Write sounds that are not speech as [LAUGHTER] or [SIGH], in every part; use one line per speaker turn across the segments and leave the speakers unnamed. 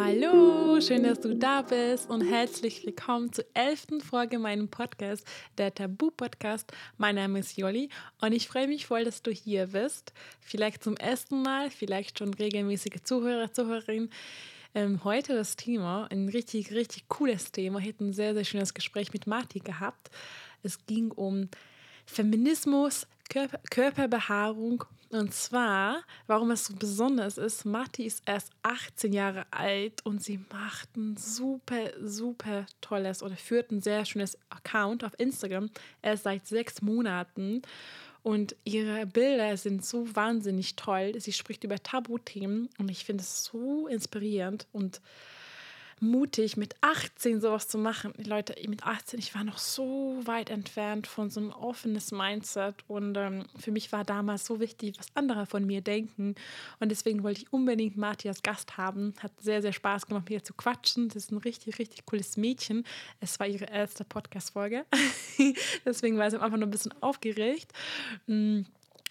Hallo, schön, dass du da bist und herzlich willkommen zur elften Folge meinem Podcast, der Tabu-Podcast. Mein Name ist Jolli und ich freue mich voll, dass du hier bist. Vielleicht zum ersten Mal, vielleicht schon regelmäßige Zuhörer, Zuhörerin. Ähm, heute das Thema, ein richtig, richtig cooles Thema. Ich hatte ein sehr, sehr schönes Gespräch mit Marti gehabt. Es ging um Feminismus, Körper, Körperbehaarung und zwar, warum es so besonders ist, Matti ist erst 18 Jahre alt und sie macht ein super, super tolles oder führt ein sehr schönes Account auf Instagram erst seit sechs Monaten. Und ihre Bilder sind so wahnsinnig toll. Sie spricht über Tabuthemen und ich finde es so inspirierend und mutig, mit 18 sowas zu machen. Leute, mit 18, ich war noch so weit entfernt von so einem offenes Mindset und ähm, für mich war damals so wichtig, was andere von mir denken und deswegen wollte ich unbedingt Marti als Gast haben. Hat sehr, sehr Spaß gemacht, mit ihr zu quatschen. Das ist ein richtig, richtig cooles Mädchen. Es war ihre erste Podcast-Folge. [LAUGHS] deswegen war sie einfach nur ein bisschen aufgeregt. Mm.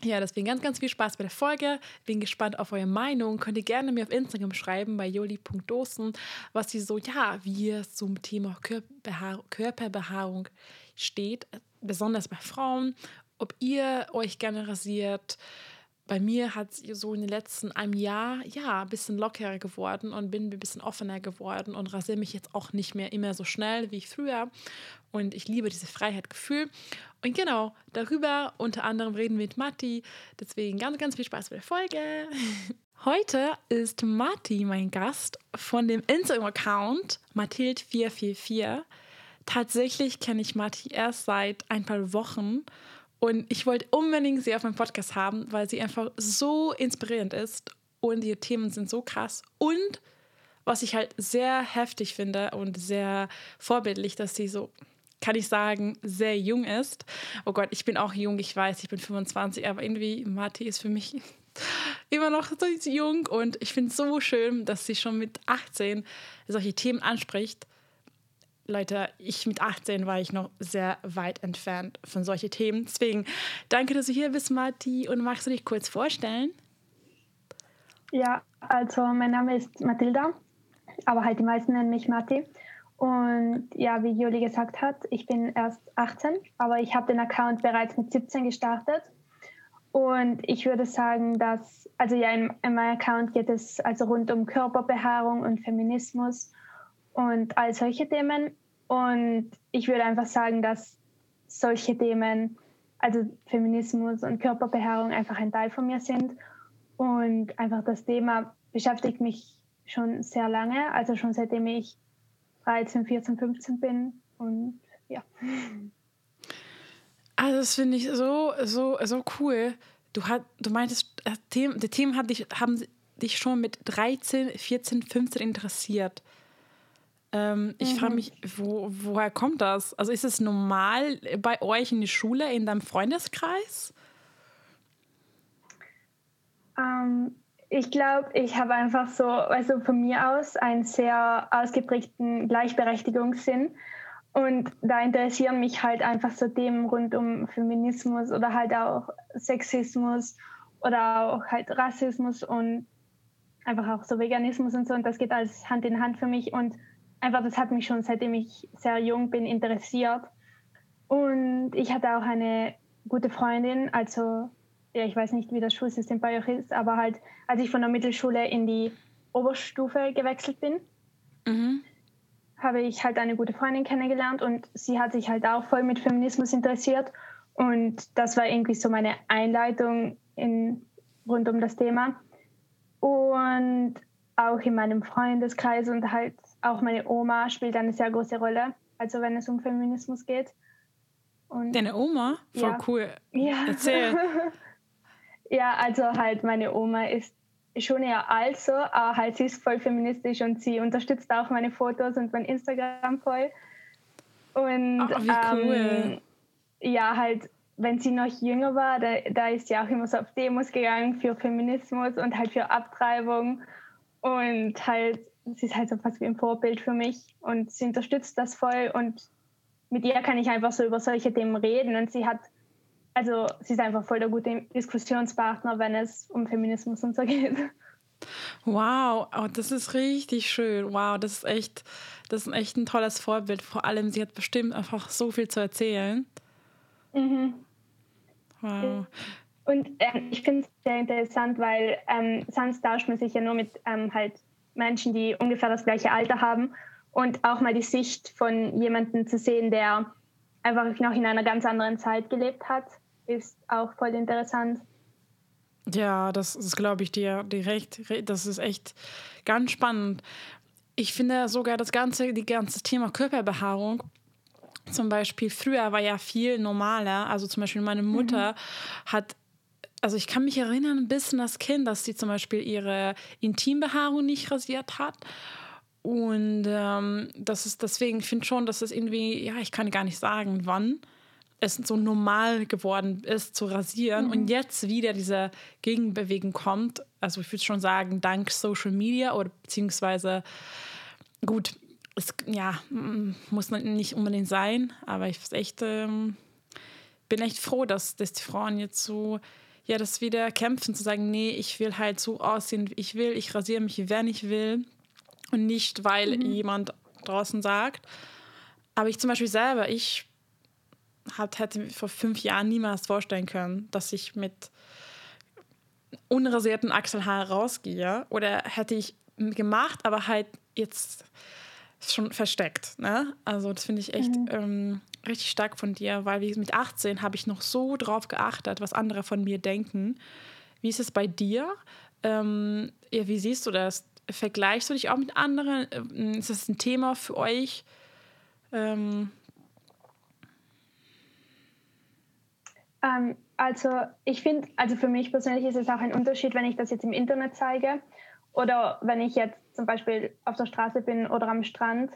Ja, deswegen ganz, ganz viel Spaß bei der Folge. Bin gespannt auf eure Meinung. Könnt ihr gerne mir auf Instagram schreiben bei joli.dosen, was sie so, ja, wie es zum Thema Körperbehaarung steht, besonders bei Frauen. Ob ihr euch gerne rasiert, bei mir hat es so in den letzten einem Jahr ja ein bisschen lockerer geworden und bin ein bisschen offener geworden und rasiere mich jetzt auch nicht mehr immer so schnell wie früher. Und ich liebe dieses Freiheitgefühl. Und genau, darüber unter anderem reden wir mit Matti. Deswegen ganz, ganz viel Spaß bei der Folge. [LAUGHS] Heute ist Matti mein Gast von dem Instagram-Account Mathild444. Tatsächlich kenne ich Matti erst seit ein paar Wochen und ich wollte unbedingt sie auf meinem Podcast haben, weil sie einfach so inspirierend ist und ihre Themen sind so krass. Und was ich halt sehr heftig finde und sehr vorbildlich, dass sie so, kann ich sagen, sehr jung ist. Oh Gott, ich bin auch jung, ich weiß, ich bin 25, aber irgendwie, Mati ist für mich [LAUGHS] immer noch so jung und ich finde es so schön, dass sie schon mit 18 solche Themen anspricht Leute, ich mit 18 war ich noch sehr weit entfernt von solchen Themen. Deswegen danke, dass du hier bist, Marti. Und magst du dich kurz vorstellen?
Ja, also mein Name ist Mathilda, aber halt die meisten nennen mich Mati. Und ja, wie Juli gesagt hat, ich bin erst 18, aber ich habe den Account bereits mit 17 gestartet. Und ich würde sagen, dass, also ja, in, in meinem Account geht es also rund um Körperbehaarung und Feminismus und all solche Themen. Und ich würde einfach sagen, dass solche Themen, also Feminismus und Körperbehaarung, einfach ein Teil von mir sind. Und einfach das Thema beschäftigt mich schon sehr lange, also schon seitdem ich 13, 14, 15 bin. Und ja.
Also das finde ich so, so, so cool. Du, hat, du meintest, äh, die Themen hat dich, haben dich schon mit 13, 14, 15 interessiert. Ähm, ich mhm. frage mich, wo, woher kommt das? Also ist es normal bei euch in der Schule, in deinem Freundeskreis?
Ähm, ich glaube, ich habe einfach so, also von mir aus, einen sehr ausgeprägten Gleichberechtigungssinn. Und da interessieren mich halt einfach so Themen rund um Feminismus oder halt auch Sexismus oder auch halt Rassismus und einfach auch so Veganismus und so. Und das geht alles Hand in Hand für mich. Und einfach, das hat mich schon seitdem ich sehr jung bin interessiert. Und ich hatte auch eine gute Freundin, also ja, ich weiß nicht, wie das Schulsystem bei euch ist, aber halt, als ich von der Mittelschule in die Oberstufe gewechselt bin, mhm. habe ich halt eine gute Freundin kennengelernt und sie hat sich halt auch voll mit Feminismus interessiert. Und das war irgendwie so meine Einleitung in, rund um das Thema. Und auch in meinem Freundeskreis und halt auch meine Oma spielt eine sehr große Rolle, also wenn es um Feminismus geht.
Und Deine Oma? Voll ja. cool. Ja. Erzähl. [LAUGHS]
ja, also halt meine Oma ist schon eher alt so, aber halt sie ist voll feministisch und sie unterstützt auch meine Fotos und mein Instagram voll. Und
oh, wie cool. Ähm,
ja, halt, wenn sie noch jünger war, da, da ist sie auch immer so auf Demos gegangen für Feminismus und halt für Abtreibung. Und halt sie ist halt so fast wie ein Vorbild für mich und sie unterstützt das voll und mit ihr kann ich einfach so über solche Themen reden und sie hat, also sie ist einfach voll der gute Diskussionspartner, wenn es um Feminismus und so geht.
Wow, oh, das ist richtig schön. Wow, das ist echt, das ist echt ein tolles Vorbild. Vor allem, sie hat bestimmt einfach so viel zu erzählen.
Mhm. Wow. Und ähm, ich finde es sehr interessant, weil ähm, sonst tauscht man sich ja nur mit ähm, halt Menschen, die ungefähr das gleiche Alter haben und auch mal die Sicht von jemandem zu sehen, der einfach noch in einer ganz anderen Zeit gelebt hat, ist auch voll interessant.
Ja, das ist, glaube ich, dir direkt. Das ist echt ganz spannend. Ich finde sogar das ganze, die ganze Thema Körperbehaarung. Zum Beispiel früher war ja viel normaler. Also zum Beispiel meine Mutter mhm. hat also ich kann mich erinnern, ein bisschen als Kind, dass sie zum Beispiel ihre Intimbehaarung nicht rasiert hat. Und ähm, das ist deswegen, ich finde schon, dass es irgendwie, ja, ich kann gar nicht sagen, wann es so normal geworden ist zu rasieren mhm. und jetzt wieder diese Gegenbewegung kommt, also ich würde schon sagen, dank Social Media oder beziehungsweise gut, es ja, muss nicht unbedingt sein, aber ich echt, ähm, bin echt froh, dass, dass die Frauen jetzt so ja, das wieder kämpfen, zu sagen, nee, ich will halt so aussehen, wie ich will, ich rasiere mich, wenn ich will und nicht, weil mhm. jemand draußen sagt. Aber ich zum Beispiel selber, ich hat, hätte vor fünf Jahren niemals vorstellen können, dass ich mit unrasierten Achselhaar rausgehe. Oder hätte ich gemacht, aber halt jetzt schon versteckt. Ne? Also das finde ich echt mhm. ähm, richtig stark von dir, weil wie mit 18 habe ich noch so drauf geachtet, was andere von mir denken. Wie ist es bei dir? Ähm, ja, wie siehst du das? Vergleichst du dich auch mit anderen? Ähm, ist das ein Thema für euch? Ähm,
Ähm, also ich finde, also für mich persönlich ist es auch ein Unterschied, wenn ich das jetzt im Internet zeige oder wenn ich jetzt zum Beispiel auf der Straße bin oder am Strand,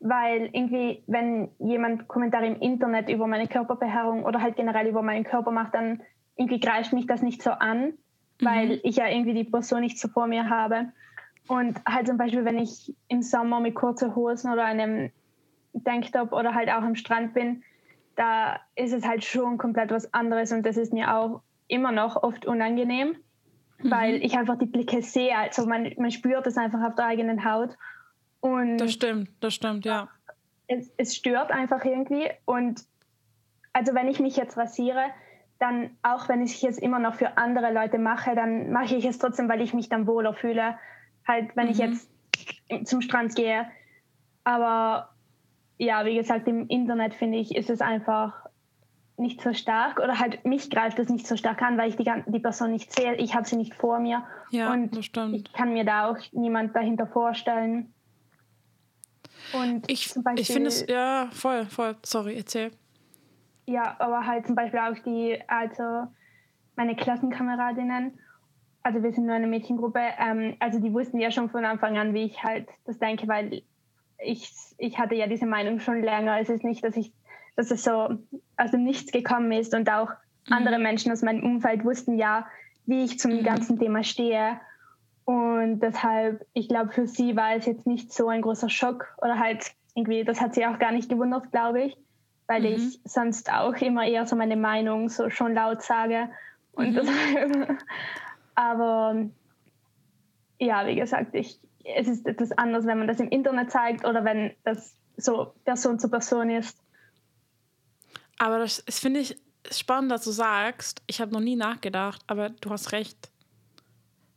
weil irgendwie, wenn jemand Kommentare im Internet über meine Körperbehaarung oder halt generell über meinen Körper macht, dann irgendwie greift mich das nicht so an, mhm. weil ich ja irgendwie die Person nicht so vor mir habe. Und halt zum Beispiel, wenn ich im Sommer mit kurzen Hosen oder einem Tanktop oder halt auch am Strand bin, da ist es halt schon komplett was anderes und das ist mir auch immer noch oft unangenehm, mhm. weil ich einfach die Blicke sehe. Also man, man spürt es einfach auf der eigenen Haut. Und
das stimmt, das stimmt, ja.
Es, es stört einfach irgendwie. Und also wenn ich mich jetzt rasiere, dann auch wenn ich es immer noch für andere Leute mache, dann mache ich es trotzdem, weil ich mich dann wohler fühle. Halt, wenn mhm. ich jetzt zum Strand gehe. Aber ja, wie gesagt, im Internet finde ich, ist es einfach nicht so stark oder halt mich greift es nicht so stark an, weil ich die, die Person nicht sehe. Ich habe sie nicht vor mir.
Ja,
und
das
ich kann mir da auch niemand dahinter vorstellen.
Und ich, Beispiel, ich finde es, ja, voll, voll, sorry, erzähl.
Ja, aber halt zum Beispiel auch die, also meine Klassenkameradinnen, also wir sind nur eine Mädchengruppe, ähm, also die wussten ja schon von Anfang an, wie ich halt das denke, weil ich, ich hatte ja diese Meinung schon länger. Es ist nicht, dass ich, dass es so aus dem Nichts gekommen ist und auch mhm. andere Menschen aus meinem Umfeld wussten ja, wie ich zum mhm. ganzen Thema stehe. Und deshalb, ich glaube, für sie war es jetzt nicht so ein großer Schock oder halt irgendwie, das hat sie auch gar nicht gewundert, glaube ich, weil mhm. ich sonst auch immer eher so meine Meinung so schon laut sage. Und mhm. deshalb, [LAUGHS] aber ja, wie gesagt, ich, es ist etwas anderes, wenn man das im Internet zeigt oder wenn das so Person zu Person ist.
Aber das, das finde ich spannend, dass du sagst, ich habe noch nie nachgedacht, aber du hast recht.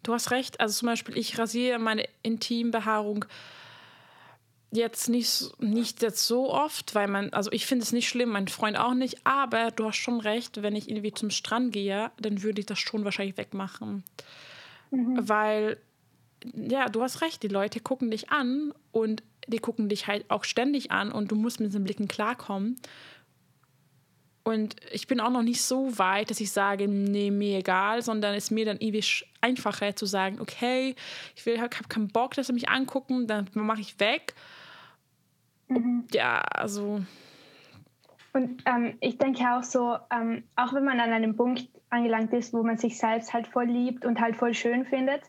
Du hast recht. Also zum Beispiel, ich rasiere meine Intimbehaarung jetzt nicht, nicht jetzt so oft, weil man, also ich finde es nicht schlimm, mein Freund auch nicht, aber du hast schon recht, wenn ich irgendwie zum Strand gehe, dann würde ich das schon wahrscheinlich wegmachen. Mhm. Weil ja, du hast recht, die Leute gucken dich an und die gucken dich halt auch ständig an und du musst mit diesen Blicken klarkommen. Und ich bin auch noch nicht so weit, dass ich sage, nee, mir egal, sondern es ist mir dann ewig einfacher zu sagen, okay, ich will, habe keinen Bock, dass sie mich angucken, dann mache ich weg. Mhm. Ja, also.
Und ähm, ich denke auch so, ähm, auch wenn man an einem Punkt angelangt ist, wo man sich selbst halt voll liebt und halt voll schön findet,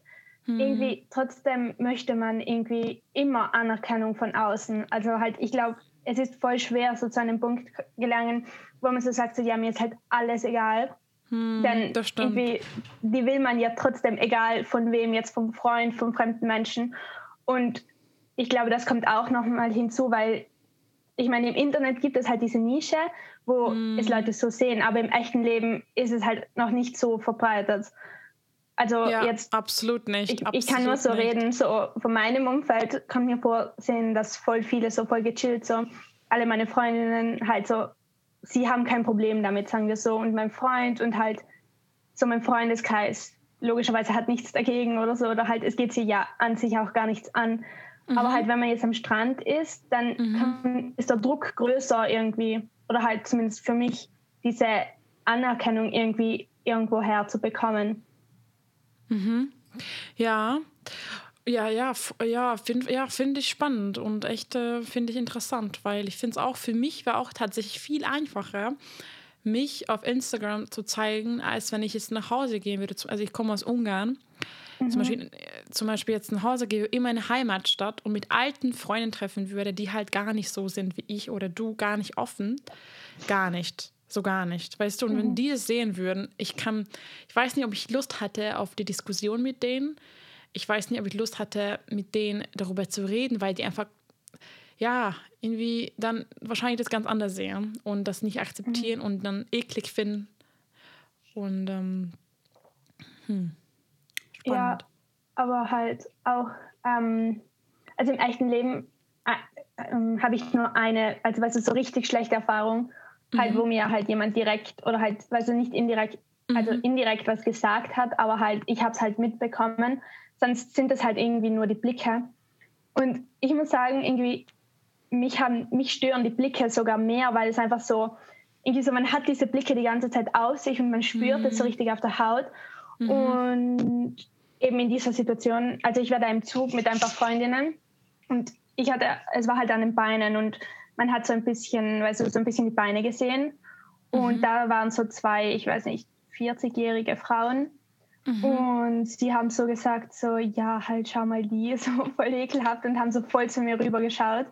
hm. Irgendwie trotzdem möchte man irgendwie immer Anerkennung von außen. Also halt, ich glaube, es ist voll schwer, so zu einem Punkt gelangen, wo man so sagt, so, ja, mir ist halt alles egal. Hm, Denn stimmt. die will man ja trotzdem, egal von wem, jetzt vom Freund, vom fremden Menschen. Und ich glaube, das kommt auch nochmal hinzu, weil ich meine, im Internet gibt es halt diese Nische, wo mm. es Leute so sehen, aber im echten Leben ist es halt noch nicht so verbreitet. Also ja, jetzt
absolut nicht.
Ich,
absolut
ich kann nur so nicht. reden, so von meinem Umfeld kann mir vorsehen, dass voll viele so voll gechillt, so alle meine Freundinnen halt so, sie haben kein Problem damit, sagen wir so, und mein Freund und halt so mein Freundeskreis logischerweise hat nichts dagegen oder so, oder halt es geht sie ja an sich auch gar nichts an. Mhm. Aber halt, wenn man jetzt am Strand ist, dann mhm. kann, ist der Druck größer irgendwie. Oder halt zumindest für mich, diese Anerkennung irgendwie irgendwo herzubekommen.
Mhm. Ja. Ja, ja, ja, finde ja, find ich spannend und echt äh, finde ich interessant, weil ich finde es auch für mich war auch tatsächlich viel einfacher, mich auf Instagram zu zeigen, als wenn ich jetzt nach Hause gehen würde. Also ich komme aus Ungarn Mhm. Zum, Beispiel, äh, zum Beispiel jetzt nach Hause gehe, in meine Heimatstadt und mit alten Freunden treffen würde, die halt gar nicht so sind wie ich oder du, gar nicht offen. Gar nicht. So gar nicht. Weißt du, und mhm. wenn die das sehen würden, ich kann, ich weiß nicht, ob ich Lust hatte auf die Diskussion mit denen. Ich weiß nicht, ob ich Lust hatte, mit denen darüber zu reden, weil die einfach, ja, irgendwie dann wahrscheinlich das ganz anders sehen und das nicht akzeptieren mhm. und dann eklig finden. Und, ähm, hm.
Spannend. Ja, aber halt auch, ähm, also im echten Leben äh, äh, habe ich nur eine, also weißt du, so richtig schlechte Erfahrung, mhm. halt, wo mir halt jemand direkt oder halt, du, nicht indirekt, also mhm. indirekt was gesagt hat, aber halt, ich habe es halt mitbekommen. Sonst sind es halt irgendwie nur die Blicke. Und ich muss sagen, irgendwie, mich, haben, mich stören die Blicke sogar mehr, weil es einfach so, irgendwie so, man hat diese Blicke die ganze Zeit auf sich und man spürt es so mhm. richtig auf der Haut. Mhm. Und eben in dieser Situation, also ich war da im Zug mit ein paar Freundinnen und ich hatte, es war halt an den Beinen und man hat so ein bisschen, weißt du, so ein bisschen die Beine gesehen und mhm. da waren so zwei, ich weiß nicht, 40-jährige Frauen mhm. und sie haben so gesagt, so, ja, halt schau mal die, [LAUGHS] so voll ekelhaft und haben so voll zu mir rüber geschaut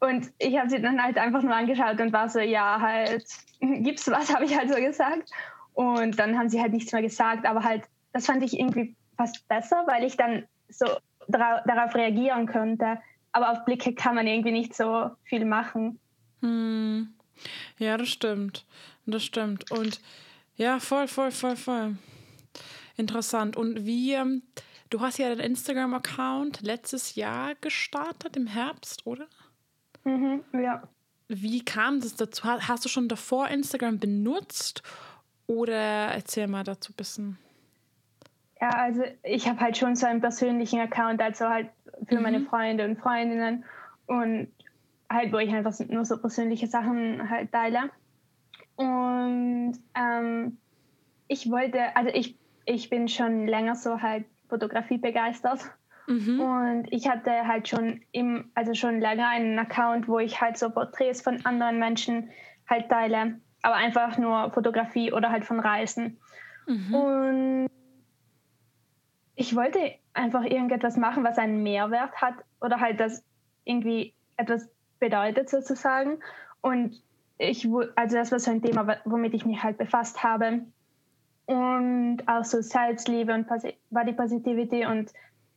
und ich habe sie dann halt einfach nur angeschaut und war so, ja, halt, [LAUGHS] gibt's was, [LAUGHS] habe ich halt so gesagt und dann haben sie halt nichts mehr gesagt, aber halt, das fand ich irgendwie fast besser, weil ich dann so darauf reagieren könnte. Aber auf Blicke kann man irgendwie nicht so viel machen.
Hm. Ja, das stimmt. Das stimmt. Und ja, voll, voll, voll, voll. Interessant. Und wie, ähm, du hast ja deinen Instagram-Account letztes Jahr gestartet, im Herbst, oder?
Mhm, ja.
Wie kam das dazu? Hast du schon davor Instagram benutzt? Oder erzähl mal dazu ein bisschen.
Ja, also ich habe halt schon so einen persönlichen Account, also halt für mhm. meine Freunde und Freundinnen und halt, wo ich einfach nur so persönliche Sachen halt teile. Und ähm, ich wollte, also ich, ich bin schon länger so halt Fotografie begeistert. Mhm. Und ich hatte halt schon im, also schon länger einen Account, wo ich halt so Porträts von anderen Menschen halt teile, aber einfach nur Fotografie oder halt von Reisen. Mhm. Und ich wollte einfach irgendetwas machen, was einen Mehrwert hat oder halt das irgendwie etwas bedeutet sozusagen. Und ich, also das war so ein Thema, womit ich mich halt befasst habe. Und auch so Selbstliebe und Body Positivity und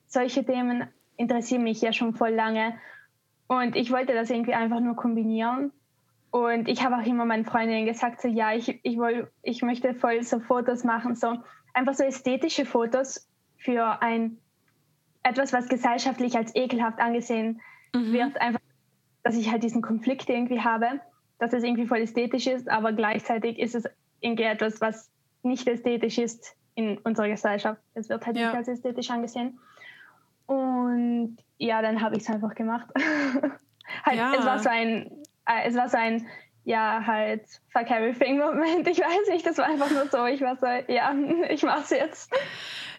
solche Themen interessieren mich ja schon voll lange. Und ich wollte das irgendwie einfach nur kombinieren. Und ich habe auch immer meinen Freundinnen gesagt, so ja, ich, ich, will, ich möchte voll so Fotos machen, so einfach so ästhetische Fotos, für ein etwas, was gesellschaftlich als ekelhaft angesehen mhm. wird, einfach, dass ich halt diesen Konflikt irgendwie habe, dass es irgendwie voll ästhetisch ist, aber gleichzeitig ist es irgendwie etwas, was nicht ästhetisch ist in unserer Gesellschaft. Es wird halt ja. nicht als ästhetisch angesehen. Und ja, dann habe ich es einfach gemacht. [LAUGHS] halt, ja. Es war so ein, äh, es war so ein, ja, halt, fuck everything Moment. Ich weiß nicht, das war einfach nur so. Ich war so, ja, [LAUGHS] ich mach's jetzt.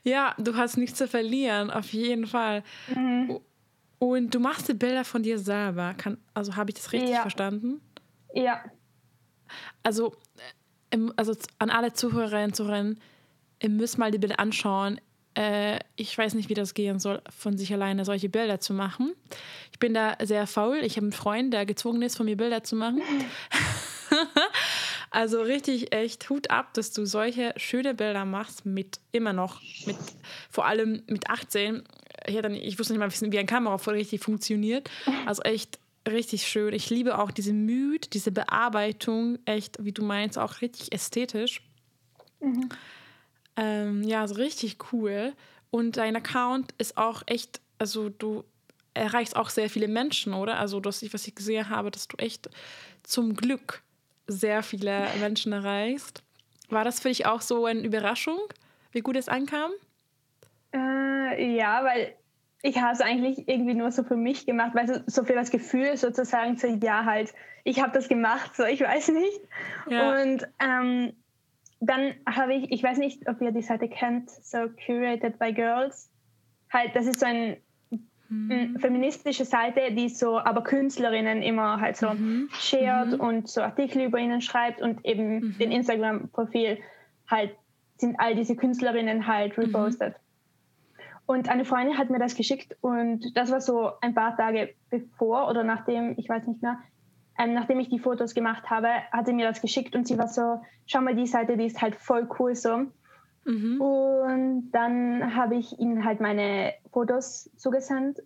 Ja, du hast nichts zu verlieren, auf jeden Fall. Mhm. Und du machst die Bilder von dir selber. Kann, also habe ich das richtig ja. verstanden?
Ja.
Also, äh, also an alle Zuhörerinnen und Zuhörer, ihr müsst mal die Bilder anschauen. Äh, ich weiß nicht, wie das gehen soll, von sich alleine solche Bilder zu machen. Ich bin da sehr faul. Ich habe einen Freund, der gezwungen ist, von mir Bilder zu machen. [LAUGHS] Also richtig echt Hut ab, dass du solche schöne Bilder machst mit immer noch, mit vor allem mit 18. Ich, dann, ich wusste nicht mal, wie ein Kamera voll richtig funktioniert. Also echt richtig schön. Ich liebe auch diese Mühe, diese Bearbeitung, echt, wie du meinst, auch richtig ästhetisch. Mhm. Ähm, ja, so richtig cool. Und dein Account ist auch echt, also du erreichst auch sehr viele Menschen, oder? Also, das, was ich gesehen habe, dass du echt zum Glück sehr viele Menschen erreichst. War das für dich auch so eine Überraschung, wie gut es ankam?
Äh, ja, weil ich habe es eigentlich irgendwie nur so für mich gemacht, weil so, so für das Gefühl sozusagen, so ja halt, ich habe das gemacht, so ich weiß nicht. Ja. Und ähm, dann habe ich, ich weiß nicht, ob ihr die Seite kennt, so Curated by Girls. Halt, das ist so ein mhm. feministische Seite, die so aber Künstlerinnen immer halt so mhm. shared mhm. und so Artikel über ihnen schreibt und eben mhm. den Instagram-Profil halt sind all diese Künstlerinnen halt mhm. repostet. Und eine Freundin hat mir das geschickt und das war so ein paar Tage bevor oder nachdem, ich weiß nicht mehr, ähm, nachdem ich die Fotos gemacht habe, hat sie mir das geschickt und sie war so, schau mal die Seite, die ist halt voll cool so. Mhm. Und dann habe ich ihnen halt meine Fotos zugesendet,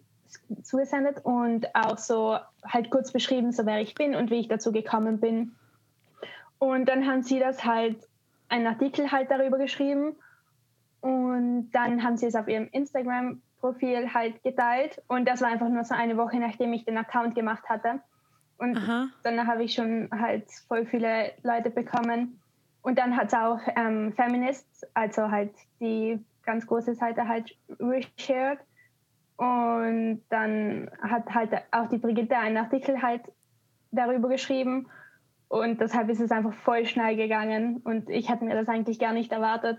zugesendet und auch so halt kurz beschrieben, so wer ich bin und wie ich dazu gekommen bin. Und dann haben sie das halt, einen Artikel halt darüber geschrieben und dann haben sie es auf ihrem Instagram-Profil halt geteilt und das war einfach nur so eine Woche, nachdem ich den Account gemacht hatte. Und Aha. dann habe ich schon halt voll viele Leute bekommen. Und dann hat es auch ähm, Feminists, also halt die ganz große Seite halt reshared. Und dann hat halt auch die Brigitte einen Artikel halt darüber geschrieben. Und deshalb ist es einfach voll schnell gegangen. Und ich hatte mir das eigentlich gar nicht erwartet.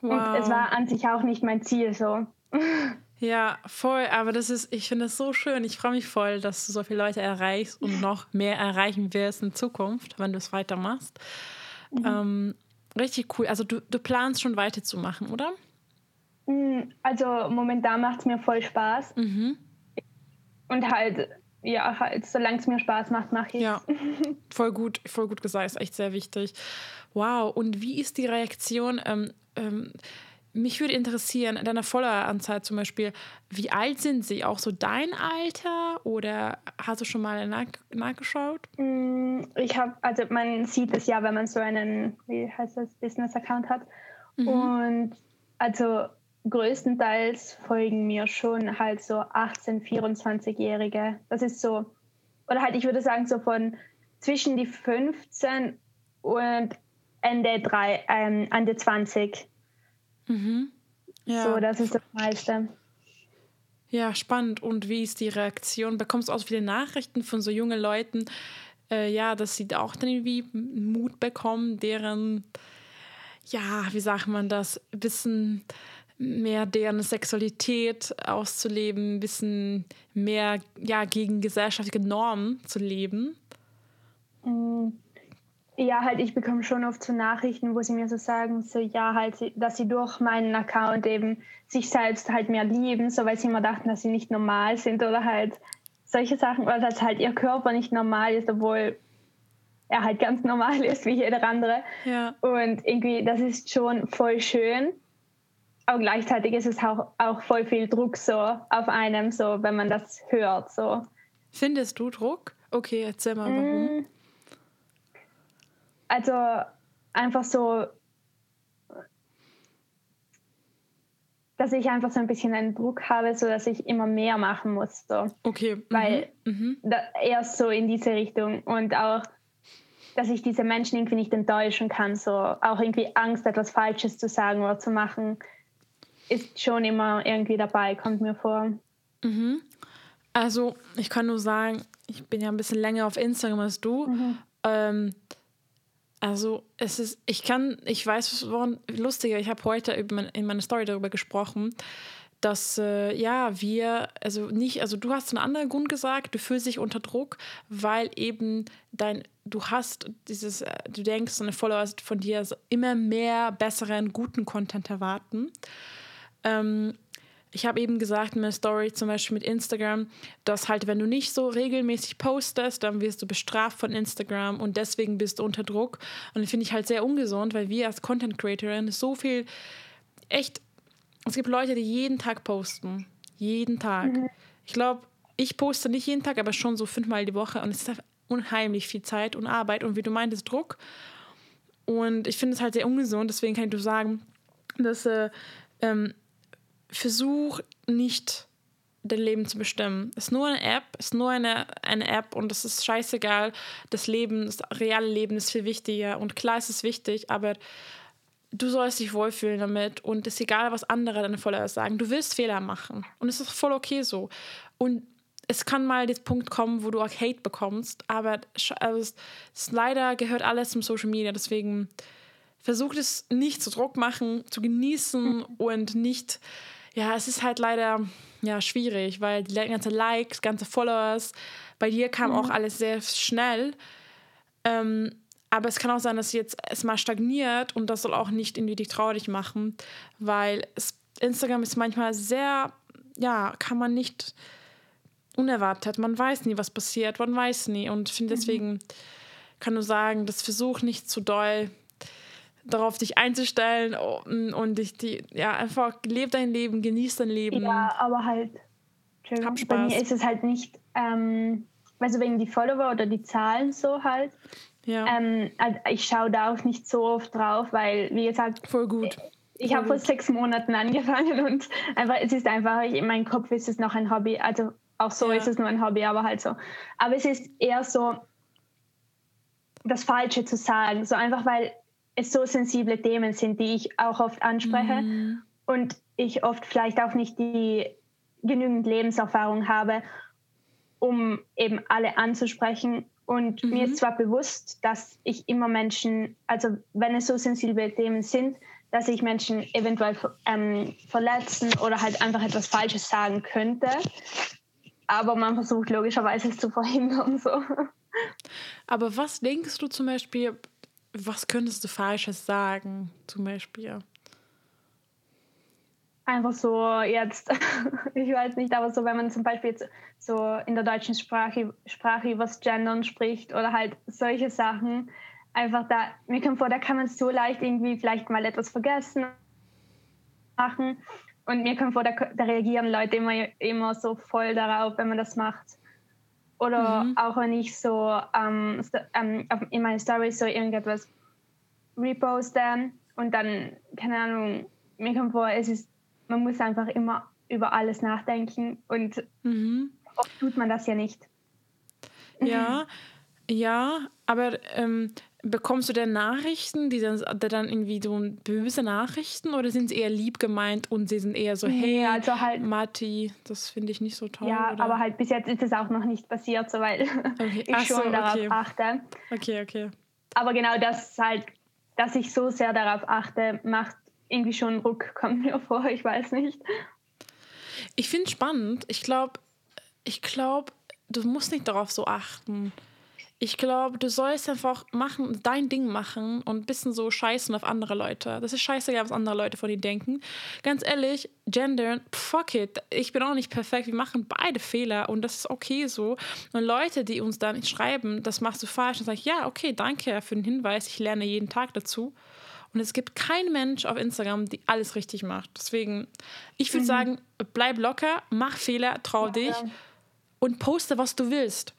Wow. Und es war an sich auch nicht mein Ziel so. [LAUGHS]
Ja, voll. Aber das ist, ich finde es so schön. Ich freue mich voll, dass du so viele Leute erreichst und noch mehr erreichen wirst in Zukunft, wenn du es weitermachst. Mhm. Ähm, richtig cool. Also du, du planst schon weiterzumachen, oder?
Mm, also momentan macht es mir voll Spaß. Mhm. Und halt, ja, halt, solange es mir Spaß macht, mache ich Ja, [LAUGHS]
voll gut, voll gut gesagt, ist echt sehr wichtig. Wow, und wie ist die Reaktion? Ähm, ähm, mich würde interessieren, deiner Followeranzahl zum Beispiel, wie alt sind sie? Auch so dein Alter oder hast du schon mal nach, nachgeschaut?
Mm, ich habe, also man sieht es ja, wenn man so einen, wie heißt das, Business-Account hat. Mhm. Und also größtenteils folgen mir schon halt so 18-, 24-Jährige. Das ist so, oder halt ich würde sagen so von zwischen die 15 und Ende, drei, ähm, Ende 20. Mhm. Ja. So, das ist das meiste.
Ja, spannend. Und wie ist die Reaktion? Bekommst du auch viele Nachrichten von so jungen Leuten, äh, ja, dass sie auch dann irgendwie Mut bekommen, deren, ja, wie sagt man das, bisschen mehr deren Sexualität auszuleben, ein bisschen mehr ja, gegen gesellschaftliche Normen zu leben?
Ja, halt, ich bekomme schon oft so Nachrichten, wo sie mir so sagen, so ja, halt, dass sie durch meinen Account eben sich selbst halt mehr lieben, so weil sie immer dachten, dass sie nicht normal sind oder halt solche Sachen, oder dass halt ihr Körper nicht normal ist, obwohl er halt ganz normal ist wie jeder andere. Ja. Und irgendwie, das ist schon voll schön. Aber gleichzeitig ist es auch, auch voll viel Druck so auf einem, so wenn man das hört. So.
Findest du Druck? Okay, erzähl mal warum. Mm
also einfach so, dass ich einfach so ein bisschen einen Druck habe, so dass ich immer mehr machen muss. So.
Okay.
Weil mhm. mhm. erst so in diese Richtung und auch, dass ich diese Menschen irgendwie nicht enttäuschen kann, so auch irgendwie Angst, etwas Falsches zu sagen oder zu machen, ist schon immer irgendwie dabei, kommt mir vor.
Mhm. Also ich kann nur sagen, ich bin ja ein bisschen länger auf Instagram als du. Mhm. Ähm, also es ist, ich kann, ich weiß, woran lustiger, ich habe heute in meiner Story darüber gesprochen, dass äh, ja, wir, also nicht, also du hast einen anderen Grund gesagt, du fühlst dich unter Druck, weil eben dein, du hast dieses, äh, du denkst, deine Follower von dir immer mehr besseren, guten Content erwarten. Ähm, ich habe eben gesagt in meiner Story, zum Beispiel mit Instagram, dass halt, wenn du nicht so regelmäßig postest, dann wirst du bestraft von Instagram und deswegen bist du unter Druck. Und das finde ich halt sehr ungesund, weil wir als Content Creatorin so viel echt, es gibt Leute, die jeden Tag posten. Jeden Tag. Mhm. Ich glaube, ich poste nicht jeden Tag, aber schon so fünfmal die Woche und es ist unheimlich viel Zeit und Arbeit und wie du meintest, Druck. Und ich finde es halt sehr ungesund, deswegen kann ich nur sagen, dass äh, ähm, versuch nicht dein Leben zu bestimmen. Es ist nur eine App, es ist nur eine, eine App und es ist scheißegal. Das Leben, das reale Leben ist viel wichtiger und klar ist es wichtig, aber du sollst dich wohlfühlen damit und es ist egal, was andere deine Follower sagen. Du willst Fehler machen und es ist voll okay so. Und es kann mal der Punkt kommen, wo du auch Hate bekommst, aber also es, es leider gehört alles zum Social Media, deswegen versucht es nicht zu Druck machen, zu genießen und nicht, ja, es ist halt leider ja, schwierig, weil die ganze Likes, ganze Followers, bei dir kam mhm. auch alles sehr schnell. Ähm, aber es kann auch sein, dass jetzt es mal stagniert und das soll auch nicht irgendwie dich traurig machen, weil es, Instagram ist manchmal sehr, ja, kann man nicht unerwartet. Man weiß nie, was passiert, man weiß nie. Und finde mhm. deswegen kann nur sagen, das versuch nicht zu doll darauf dich einzustellen und, und dich die, ja, einfach leb dein Leben, genieß dein Leben.
Ja, aber halt, Hab Spaß. bei mir ist es halt nicht, ähm, also wegen die Follower oder die Zahlen so halt. Ja. Ähm, also ich schaue da auch nicht so oft drauf, weil, wie gesagt,
voll gut.
Ich, ich habe vor sechs Monaten angefangen und einfach, es ist einfach, in meinem Kopf ist es noch ein Hobby. Also auch so ja. ist es nur ein Hobby, aber halt so. Aber es ist eher so, das Falsche zu sagen. So einfach, weil so sensible Themen sind, die ich auch oft anspreche mhm. und ich oft vielleicht auch nicht die genügend Lebenserfahrung habe, um eben alle anzusprechen. Und mhm. mir ist zwar bewusst, dass ich immer Menschen, also wenn es so sensible Themen sind, dass ich Menschen eventuell ähm, verletzen oder halt einfach etwas Falsches sagen könnte. Aber man versucht logischerweise es zu verhindern. So.
Aber was denkst du zum Beispiel, was könntest du Falsches sagen, zum Beispiel?
Einfach so jetzt, [LAUGHS] ich weiß nicht, aber so, wenn man zum Beispiel jetzt so in der deutschen Sprache, Sprache das Gendern spricht oder halt solche Sachen, einfach da, mir kommt vor, da kann man so leicht irgendwie vielleicht mal etwas vergessen machen. Und mir kommt vor, da, da reagieren Leute immer, immer so voll darauf, wenn man das macht. Oder mhm. auch wenn ich so ähm, ähm, in meine Stories so irgendetwas reposte und dann, keine Ahnung, mir kommt vor, es ist, man muss einfach immer über alles nachdenken und mhm. oft tut man das ja nicht.
Ja, [LAUGHS] ja, aber ähm, bekommst du denn Nachrichten, die dann, die dann irgendwie so böse Nachrichten oder sind sie eher lieb gemeint und sie sind eher so, hey, ja, also halt, Matti, das finde ich nicht so toll?
Ja, oder? aber halt bis jetzt ist es auch noch nicht passiert, so, weil okay. [LAUGHS] ich Ach schon so, darauf
okay.
achte.
Okay, okay.
Aber genau das halt, dass ich so sehr darauf achte, macht irgendwie schon Ruck, [LAUGHS] kommt mir vor, ich weiß nicht.
Ich finde es spannend. Ich glaube, ich glaube, du musst nicht darauf so achten. Ich glaube, du sollst einfach machen, dein Ding machen und ein bisschen so scheißen auf andere Leute. Das ist scheißegal, was andere Leute von dir denken. Ganz ehrlich, gendern, fuck it. Ich bin auch nicht perfekt. Wir machen beide Fehler und das ist okay so. Und Leute, die uns dann schreiben, das machst du falsch, dann sage ich, ja, okay, danke für den Hinweis. Ich lerne jeden Tag dazu. Und es gibt keinen Mensch auf Instagram, die alles richtig macht. Deswegen, ich würde mhm. sagen, bleib locker, mach Fehler, trau ja, dich ja. und poste, was du willst.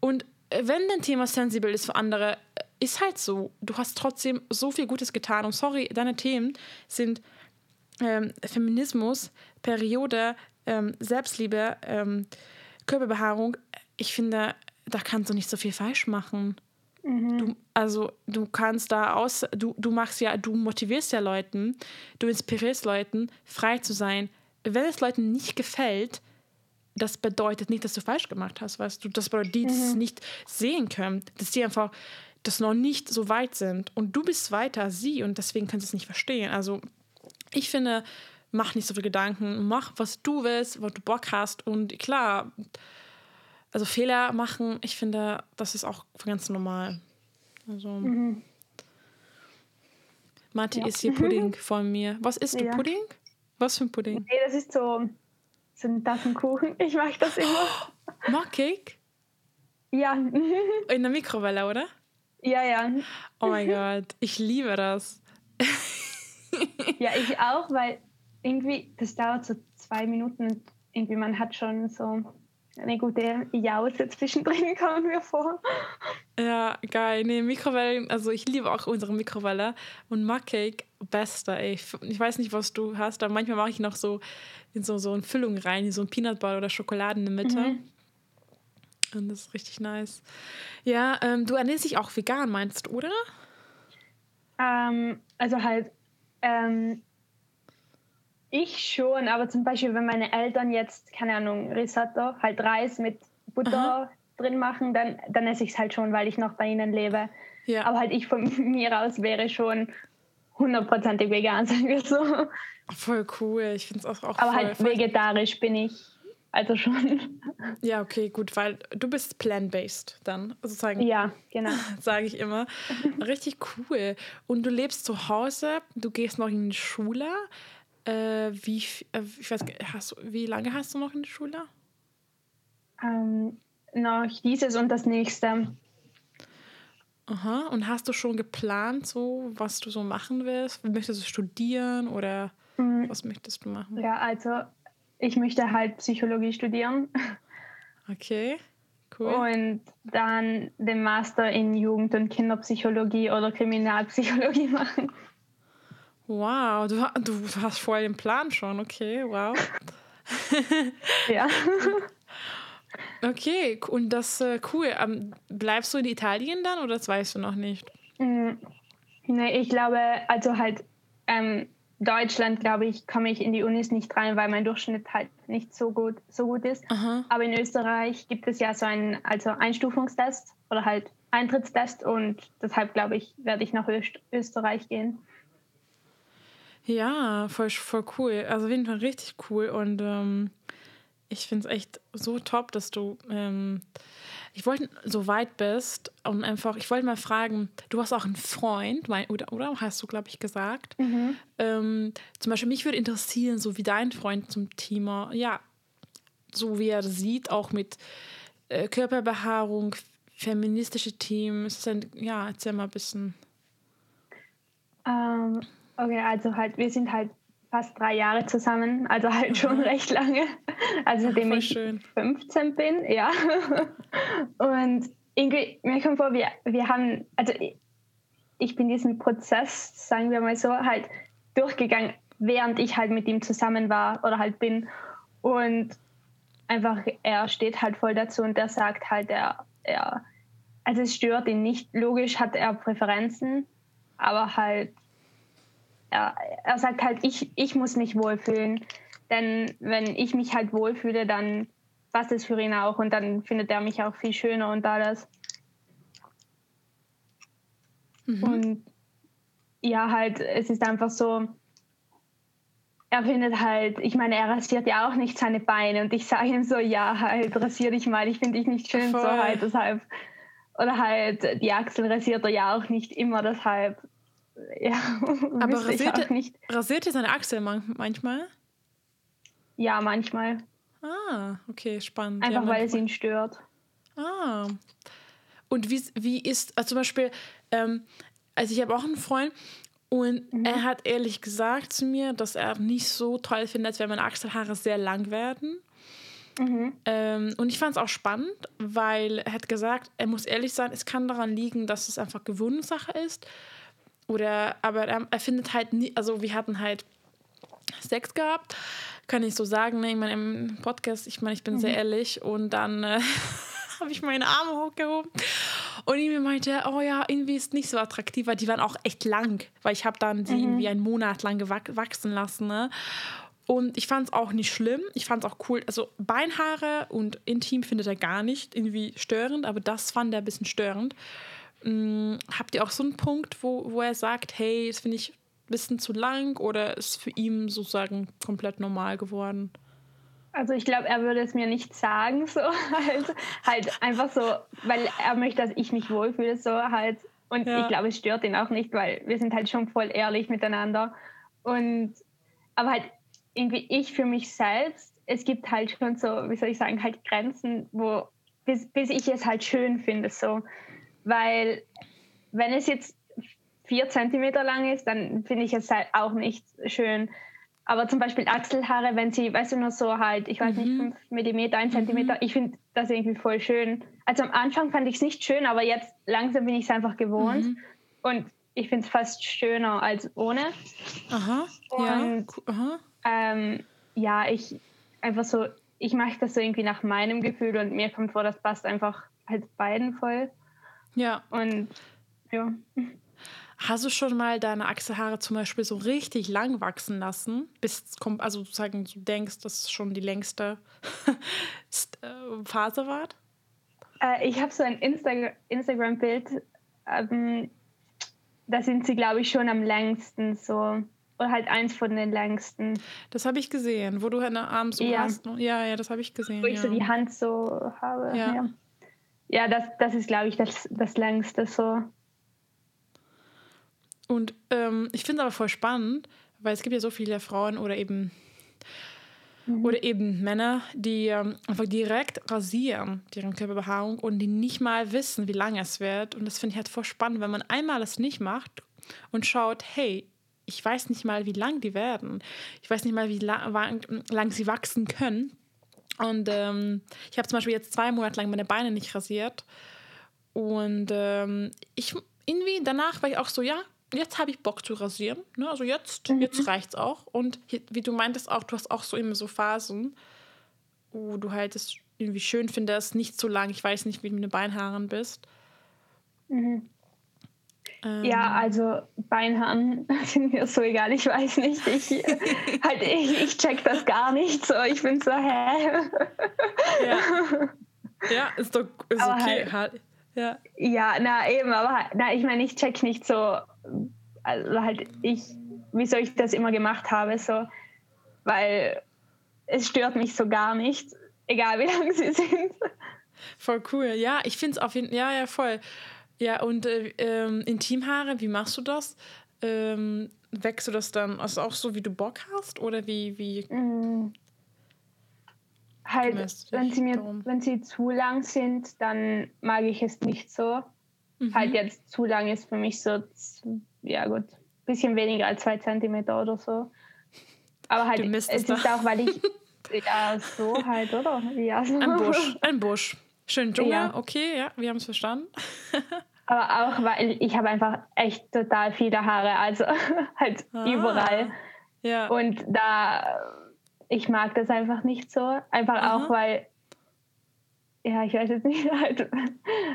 Und wenn dein Thema sensibel ist für andere, ist halt so. Du hast trotzdem so viel Gutes getan. Und sorry, deine Themen sind ähm, Feminismus, Periode, ähm, Selbstliebe, ähm, Körperbehaarung. Ich finde, da kannst du nicht so viel falsch machen. Mhm. Du, also du kannst da aus, du, du machst ja, du motivierst ja Leuten, du inspirierst Leuten, frei zu sein. Wenn es Leuten nicht gefällt, das bedeutet nicht, dass du falsch gemacht hast, weißt du. Das bedeutet, die, es mhm. nicht sehen können, dass die einfach das noch nicht so weit sind. Und du bist weiter als sie und deswegen kannst du es nicht verstehen. Also ich finde, mach nicht so viele Gedanken, mach, was du willst, was du Bock hast. Und klar, also Fehler machen, ich finde, das ist auch ganz normal. Also. Mhm. Matti ja. ist hier Pudding [LAUGHS] von mir. Was ist du, ja. Pudding? Was für ein Pudding?
Nee, das ist so, so ein Tassenkuchen. Ich mag das immer. [GASPS]
Mockcake?
Ja. [LAUGHS]
In der Mikrowelle, oder?
Ja, ja.
Oh mein Gott, ich liebe das. [LAUGHS]
ja, ich auch, weil irgendwie, das dauert so zwei Minuten und irgendwie man hat schon so eine gute Jause zwischendrin, [LAUGHS] kommen mir vor.
Ja, geil. Nee, Mikrowellen, also ich liebe auch unsere Mikrowelle und Muckcake, bester, ey. Ich weiß nicht, was du hast, aber manchmal mache ich noch so in so, so eine Füllung rein, so ein Peanut Butter oder Schokolade in der Mitte. Mhm. Und das ist richtig nice. Ja, ähm, du ernährst dich auch vegan, meinst du, oder?
Ähm, also halt, ähm, ich schon, aber zum Beispiel, wenn meine Eltern jetzt, keine Ahnung, Risotto, halt Reis mit Butter Aha. drin machen, dann, dann esse ich es halt schon, weil ich noch bei ihnen lebe. Ja. Aber halt ich von [LAUGHS] mir aus wäre schon hundertprozentig vegan, [LAUGHS] sagen wir so.
Voll cool, ich finde es auch, auch
Aber
voll,
halt voll vegetarisch bin ich. Also schon. [LAUGHS]
Ja, okay, gut, weil du bist plant-based dann, sozusagen.
Ja, genau.
Sage ich immer. Richtig cool. Und du lebst zu Hause, du gehst noch in die Schule. Äh, wie, äh, ich weiß, hast, wie lange hast du noch in der Schule?
Ähm, noch dieses und das nächste.
Aha, und hast du schon geplant, so was du so machen willst? Möchtest du studieren oder mhm. was möchtest du machen?
Ja, also ich möchte halt Psychologie studieren.
Okay,
cool. Und dann den Master in Jugend- und Kinderpsychologie oder Kriminalpsychologie [LAUGHS] machen.
Wow, du, du hast voll den Plan schon, okay, wow. [LAUGHS]
ja. [LAUGHS]
Okay, und das äh, cool. Ähm, bleibst du in Italien dann oder das weißt du noch nicht?
Mm, nee, ich glaube, also halt ähm, Deutschland, glaube ich, komme ich in die Unis nicht rein, weil mein Durchschnitt halt nicht so gut, so gut ist. Aha. Aber in Österreich gibt es ja so einen also Einstufungstest oder halt Eintrittstest und deshalb glaube ich, werde ich nach Öst Österreich gehen.
Ja, voll, voll cool. Also auf jeden Fall richtig cool. Und ähm, ich finde es echt so top, dass du. Ähm, ich wollte so weit bist und einfach, ich wollte mal fragen, du hast auch einen Freund, mein, oder, oder hast du, glaube ich, gesagt. Mhm. Ähm, zum Beispiel, mich würde interessieren, so wie dein Freund zum Thema, ja, so wie er sieht, auch mit äh, Körperbehaarung, feministische Themen. Ist ein, ja, erzähl mal ein bisschen.
Ähm, Okay, also halt, wir sind halt fast drei Jahre zusammen, also halt schon mhm. recht lange. Also [LAUGHS] seitdem ich schön. 15 bin, ja. [LAUGHS] Und irgendwie, mir kommt vor, wir, wir haben, also ich, ich bin diesen Prozess, sagen wir mal so, halt durchgegangen, während ich halt mit ihm zusammen war oder halt bin. Und einfach, er steht halt voll dazu und er sagt halt, er, er, also es stört ihn nicht. Logisch hat er Präferenzen, aber halt er, er sagt halt, ich, ich muss mich wohlfühlen. Denn wenn ich mich halt wohlfühle, dann passt es für ihn auch und dann findet er mich auch viel schöner und alles. Mhm. Und ja, halt, es ist einfach so, er findet halt, ich meine, er rasiert ja auch nicht seine Beine und ich sage ihm so, ja, halt, rasier dich mal, ich finde dich nicht schön, Voll. so halt, deshalb. Oder halt, die Achsel rasiert er ja auch nicht immer, deshalb ja, [LAUGHS]
aber rasiert, nicht. rasiert ihr seine Achsel manchmal?
Ja, manchmal.
Ah, okay, spannend.
Einfach
ja,
weil es ihn stört.
Ah. Und wie, wie ist, also zum Beispiel, ähm, also ich habe auch einen Freund und mhm. er hat ehrlich gesagt zu mir, dass er nicht so toll findet, wenn meine Achselhaare sehr lang werden. Mhm. Ähm, und ich fand es auch spannend, weil er hat gesagt, er muss ehrlich sein, es kann daran liegen, dass es einfach Gewöhnungssache ist. Oder, aber er, er findet halt nie, also wir hatten halt Sex gehabt, kann ich so sagen. Ne? Ich meine, im Podcast, ich meine, ich bin mhm. sehr ehrlich und dann äh, [LAUGHS] habe ich meine Arme hochgehoben und irgendwie meinte, oh ja, irgendwie ist nicht so attraktiv, weil die waren auch echt lang, weil ich habe dann die mhm. irgendwie einen Monat lang gewachsen lassen. Ne? Und ich fand es auch nicht schlimm. Ich fand es auch cool. Also Beinhaare und Intim findet er gar nicht irgendwie störend, aber das fand er ein bisschen störend. Hm, habt ihr auch so einen Punkt, wo, wo er sagt, hey, das finde ich ein bisschen zu lang oder ist für ihn sozusagen komplett normal geworden?
Also ich glaube, er würde es mir nicht sagen, so [LAUGHS] halt, halt einfach so, weil er möchte, dass ich mich wohlfühle, so halt. Und ja. ich glaube, es stört ihn auch nicht, weil wir sind halt schon voll ehrlich miteinander. Und aber halt, irgendwie ich für mich selbst, es gibt halt schon so, wie soll ich sagen, halt Grenzen, wo bis, bis ich es halt schön finde, so. Weil wenn es jetzt vier Zentimeter lang ist, dann finde ich es halt auch nicht schön. Aber zum Beispiel Achselhaare, wenn sie, weißt du, nur so halt, ich weiß mhm. nicht, fünf Millimeter, ein Zentimeter, mhm. ich finde das irgendwie voll schön. Also am Anfang fand ich es nicht schön, aber jetzt langsam bin ich es einfach gewohnt. Mhm. Und ich finde es fast schöner als ohne.
Aha,
Und,
ja. Aha.
Ähm, ja, ich einfach so, ich mache das so irgendwie nach meinem Gefühl und mir kommt vor, das passt einfach halt beiden voll.
Ja.
Und ja.
Hast du schon mal deine Achselhaare zum Beispiel so richtig lang wachsen lassen, bis kommt, also sozusagen du denkst, dass es schon die längste [LAUGHS] äh, Phase war?
Äh, ich habe so ein Insta Instagram-Bild, ähm, da sind sie, glaube ich, schon am längsten so. Oder halt eins von den längsten.
Das habe ich gesehen, wo du deine Arme so ja. hast. Ja, ja, das habe ich gesehen.
Wo ich
ja.
so die Hand so habe. Ja, ja. Ja das, das ist, glaube ich, das, das längste so.
Und ähm, ich finde es aber voll spannend, weil es gibt ja so viele Frauen oder eben mhm. oder eben Männer, die ähm, einfach direkt rasieren, deren Körperbehaarung und die nicht mal wissen, wie lang es wird. Und das finde ich halt voll spannend, wenn man einmal das nicht macht und schaut, hey, ich weiß nicht mal, wie lang die werden. Ich weiß nicht mal, wie lang, lang sie wachsen können. Und ähm, ich habe zum Beispiel jetzt zwei Monate lang meine Beine nicht rasiert. Und ähm, ich irgendwie danach war ich auch so, ja, jetzt habe ich Bock zu rasieren. Ne? Also jetzt, mhm. jetzt reicht's auch. Und wie du meintest auch, du hast auch so immer so Phasen, wo du halt es irgendwie schön findest, nicht zu lang. Ich weiß nicht, wie du mit den Beinhaaren bist.
Mhm. Ähm. Ja, also Beinhaaren [LAUGHS] sind mir so egal. Ich weiß nicht. Ich, [LAUGHS] halt, ich, ich check das gar nicht so. Ich bin so, hä?
Ja, [LAUGHS] ja ist doch ist okay. Halt, halt, ja.
ja, na eben, aber na, ich meine, ich check nicht so also halt ich, wieso ich das immer gemacht habe, so, weil es stört mich so gar nicht, egal wie lang sie sind.
Voll cool. Ja, ich finde es auf jeden Fall, ja, ja, voll. Ja, und äh, ähm, Intimhaare, wie machst du das? Ähm, wächst du das dann also auch so, wie du Bock hast? Oder wie. wie
mm. Halt, wenn sie, mir, wenn sie zu lang sind, dann mag ich es nicht so. Mhm. Halt jetzt zu lang ist für mich so, ja gut, bisschen weniger als zwei Zentimeter oder so. Aber halt, es ist da. auch, weil ich, [LAUGHS] ja, so halt, oder? Ja, so.
Ein Busch, [LAUGHS] ein Busch. Schön Dschungel, ja. okay, ja, wir haben es verstanden. [LAUGHS]
Aber auch, weil ich habe einfach echt total viele Haare, also [LAUGHS] halt ah, überall.
Ja.
Und da, ich mag das einfach nicht so. Einfach Aha. auch, weil, ja, ich weiß jetzt nicht, [LAUGHS] halt,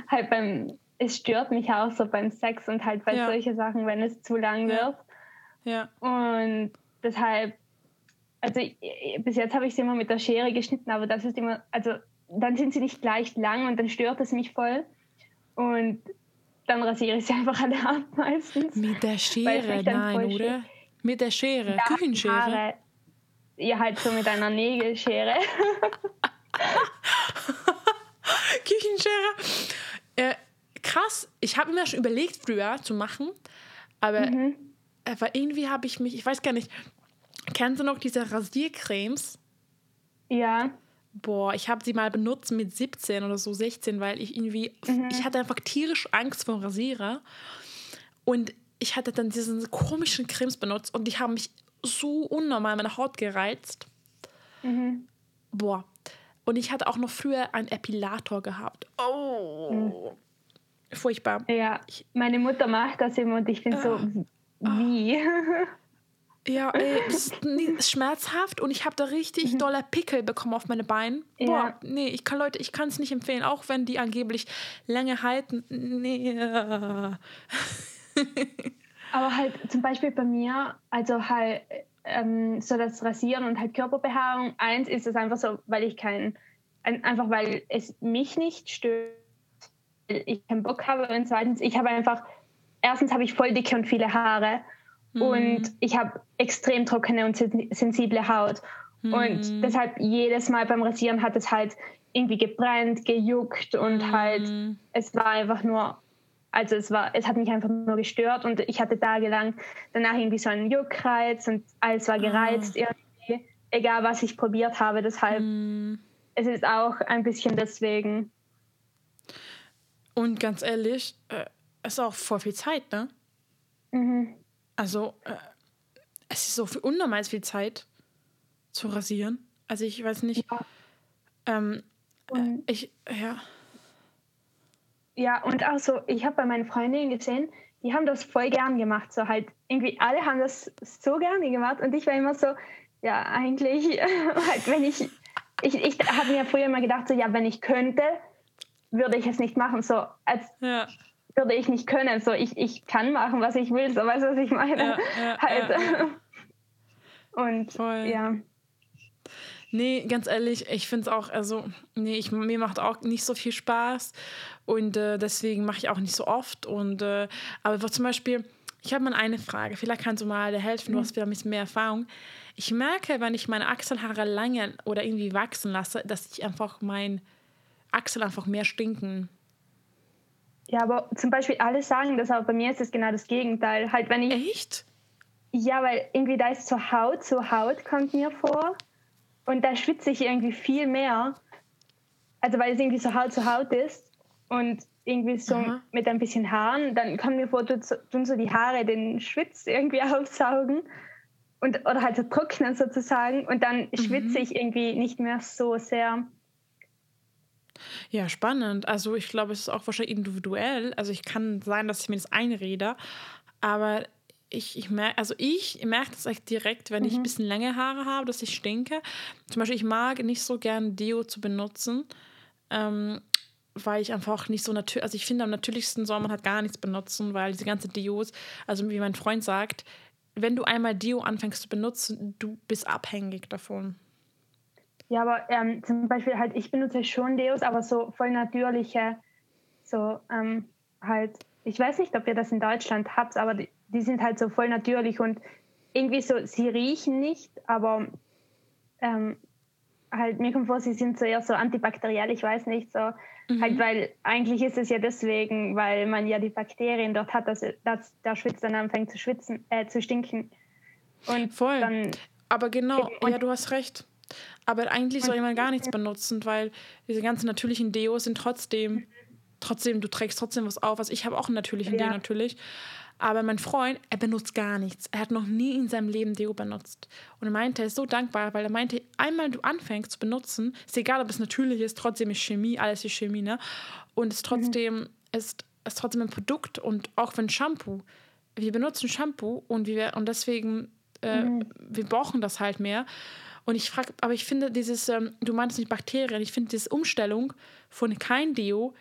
halt beim es stört mich auch so beim Sex und halt bei ja. solchen Sachen, wenn es zu lang wird.
Ja.
Und deshalb, also bis jetzt habe ich sie immer mit der Schere geschnitten, aber das ist immer, also dann sind sie nicht gleich lang und dann stört es mich voll. Und dann rasiere ich sie einfach alle ab [LAUGHS] meistens.
Mit der Schere, nein, oder? Mit der Schere, ja, Küchenschere. Haare,
ja, halt so mit einer Nägelschere. [LAUGHS]
Küchenschere. Äh, krass. Ich habe mir schon überlegt, früher zu machen, aber, mhm. aber irgendwie habe ich mich, ich weiß gar nicht, kennst du noch diese Rasiercremes?
Ja.
Boah, ich habe sie mal benutzt mit 17 oder so 16, weil ich irgendwie, mhm. ich hatte einfach tierisch Angst vor dem Rasierer. Und ich hatte dann diese komischen Cremes benutzt und die haben mich so unnormal meine Haut gereizt.
Mhm.
Boah. Und ich hatte auch noch früher einen Epilator gehabt. Oh. Mhm. Furchtbar.
Ja, meine Mutter macht das immer und ich bin äh, so, wie? [LAUGHS]
Ja, ey, es ist schmerzhaft und ich habe da richtig mhm. doller Pickel bekommen auf meine Beine. Ja. Boah, nee, ich kann Leute, ich kann es nicht empfehlen, auch wenn die angeblich länger halten. Nee. [LAUGHS]
Aber halt zum Beispiel bei mir, also halt ähm, so das Rasieren und halt Körperbehaarung, eins ist es einfach so, weil ich kein, einfach weil es mich nicht stört ich keinen Bock habe und zweitens, ich habe einfach, erstens habe ich voll dicke und viele Haare mhm. und ich habe extrem trockene und sensible Haut. Mhm. Und deshalb jedes Mal beim Rasieren hat es halt irgendwie gebrannt, gejuckt und mhm. halt, es war einfach nur, also es war, es hat mich einfach nur gestört und ich hatte tagelang danach irgendwie so einen Juckreiz und alles war gereizt ah. irgendwie. egal was ich probiert habe. Deshalb mm. es ist auch ein bisschen deswegen.
Und ganz ehrlich, äh, es ist auch voll viel Zeit, ne? Mhm. Also, äh, es ist so viel, unnormal viel Zeit zu rasieren. Also, ich weiß nicht. Ja. Ähm, äh, ich, ja.
Ja, und auch so, ich habe bei meinen Freundinnen gesehen, die haben das voll gern gemacht. So halt, irgendwie alle haben das so gerne gemacht. Und ich war immer so, ja, eigentlich, [LAUGHS] halt, wenn ich, ich, ich habe mir früher immer gedacht, so, ja, wenn ich könnte, würde ich es nicht machen. So, als ja. Würde ich nicht können. So, ich, ich kann machen, was ich will. So, weißt du, was ich meine? Ja, [LAUGHS] ja, halt. [LAUGHS] Und Voll. ja.
Nee, ganz ehrlich, ich finde es auch, also, nee, ich, mir macht auch nicht so viel Spaß und äh, deswegen mache ich auch nicht so oft. Und, äh, aber zum Beispiel, ich habe mal eine Frage, vielleicht kannst du mal helfen, du mhm. hast wieder ein bisschen mehr Erfahrung. Ich merke, wenn ich meine Achselhaare lange oder irgendwie wachsen lasse, dass ich einfach mein Achsel einfach mehr stinken.
Ja, aber zum Beispiel alle sagen das, aber bei mir ist es genau das Gegenteil. Halt, wenn ich.
Echt?
Ja, weil irgendwie da ist so Haut zu Haut, kommt mir vor. Und da schwitze ich irgendwie viel mehr. Also weil es irgendwie so Haut zu Haut ist. Und irgendwie so Aha. mit ein bisschen Haaren, dann kommt mir vor, tun so die Haare den Schwitz irgendwie [LAUGHS] aufsaugen. Und, oder halt so trocknen sozusagen. Und dann mhm. schwitze ich irgendwie nicht mehr so sehr.
Ja, spannend. Also ich glaube, es ist auch wahrscheinlich individuell. Also ich kann sein, dass ich mir das einrede, aber ich, ich merke, also ich merke das echt direkt, wenn mhm. ich ein bisschen länger Haare habe, dass ich stinke. Zum Beispiel, ich mag nicht so gern Deo zu benutzen, ähm, weil ich einfach nicht so natürlich, also ich finde am natürlichsten soll man halt gar nichts benutzen, weil diese ganze Deos, also wie mein Freund sagt, wenn du einmal Deo anfängst zu benutzen, du bist abhängig davon.
Ja, aber ähm, zum Beispiel halt, ich benutze schon Deos, aber so voll natürliche, so ähm, halt, ich weiß nicht, ob ihr das in Deutschland habt, aber die, die sind halt so voll natürlich und irgendwie so, sie riechen nicht, aber ähm, halt, mir kommt vor, sie sind so eher so antibakteriell, ich weiß nicht, so, mhm. halt, weil eigentlich ist es ja deswegen, weil man ja die Bakterien dort hat, dass, dass der Schwitz dann anfängt zu schwitzen, äh, zu stinken.
Und Voll. Dann, aber genau, ja, du hast recht. Aber eigentlich soll man gar nichts benutzen, weil diese ganzen natürlichen Deos sind trotzdem, trotzdem, du trägst trotzdem was auf. Also ich habe auch einen natürlichen ja. Deo natürlich. Aber mein Freund, er benutzt gar nichts. Er hat noch nie in seinem Leben Deo benutzt. Und er meinte, er ist so dankbar, weil er meinte, einmal du anfängst zu benutzen, ist egal, ob es natürlich ist, trotzdem ist Chemie, alles ist Chemie, ne? Und es trotzdem mhm. ist, ist trotzdem ein Produkt und auch wenn Shampoo. Wir benutzen Shampoo und wir und deswegen äh, mhm. wir brauchen das halt mehr. Und ich frage, aber ich finde dieses, ähm, du meinst nicht Bakterien, ich finde diese Umstellung von kein Deo,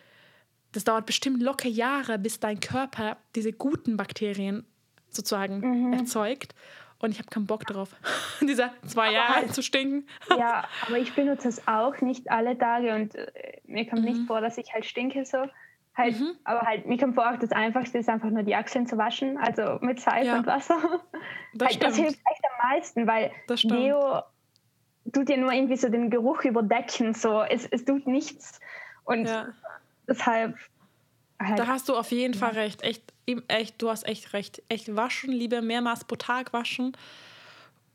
das dauert bestimmt locker Jahre, bis dein Körper diese guten Bakterien sozusagen mhm. erzeugt. Und ich habe keinen Bock darauf, [LAUGHS] diese zwei Jahre halt, zu stinken. [LAUGHS]
ja, aber ich benutze es auch nicht alle Tage und äh, mir kommt mhm. nicht vor, dass ich halt stinke so. Halt, mhm. Aber halt, mir kommt vor, auch das Einfachste ist einfach nur die Achseln zu waschen, also mit Seife ja. und Wasser. Das, halt, das hilft echt am meisten, weil Deo tut ja nur irgendwie so den Geruch überdecken, so es, es tut nichts. Und ja. deshalb.
Halt, da hast du auf jeden. Fall recht. Echt, echt, du hast echt recht. Echt waschen, lieber mehrmals pro Tag waschen.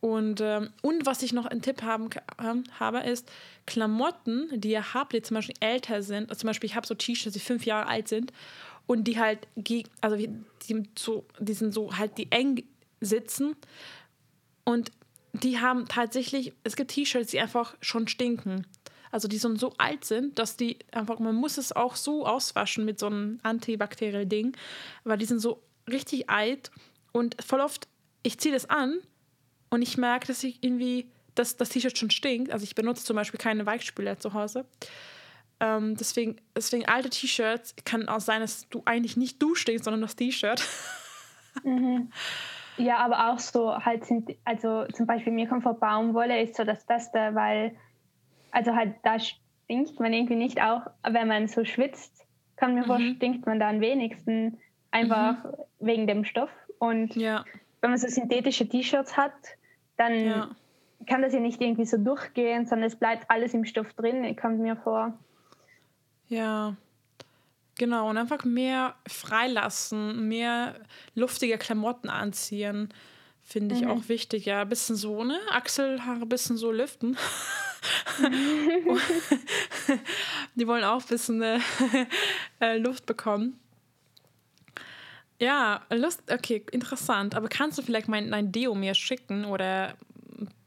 Und, ähm, und was ich noch einen Tipp haben, ähm, habe, ist Klamotten, die ihr habt, die zum Beispiel älter sind. Also zum Beispiel, ich habe so T-Shirts, die fünf Jahre alt sind und die halt, also die, so, die sind so halt, die eng sitzen. Und die haben tatsächlich, es gibt T-Shirts, die einfach schon stinken. Also die schon so alt sind, dass die einfach, man muss es auch so auswaschen mit so einem antibakteriell Ding, weil die sind so richtig alt und voll oft, ich ziehe das an und ich merke, dass ich irgendwie, dass das T-Shirt schon stinkt. Also ich benutze zum Beispiel keine Weichspüler zu Hause. Ähm, deswegen, deswegen alte T-Shirts kann auch sein, dass du eigentlich nicht du stinkst, sondern das T-Shirt.
Mhm. [LAUGHS] Ja, aber auch so halt sind, also zum Beispiel mir kommt vor Baumwolle ist so das Beste, weil, also halt da stinkt man irgendwie nicht auch, wenn man so schwitzt, kann mir mhm. vor, stinkt man da am wenigsten einfach mhm. wegen dem Stoff. Und ja. wenn man so synthetische T-Shirts hat, dann ja. kann das ja nicht irgendwie so durchgehen, sondern es bleibt alles im Stoff drin, kommt mir vor.
Ja, Genau, und einfach mehr freilassen, mehr luftige Klamotten anziehen. Finde ich mhm. auch wichtig, ja. Ein bisschen so, ne? Achselhaare ein bisschen so lüften. [LAUGHS] die wollen auch ein bisschen äh, [LAUGHS] äh, Luft bekommen. Ja, Lust, okay, interessant. Aber kannst du vielleicht mein, mein Deo mir schicken oder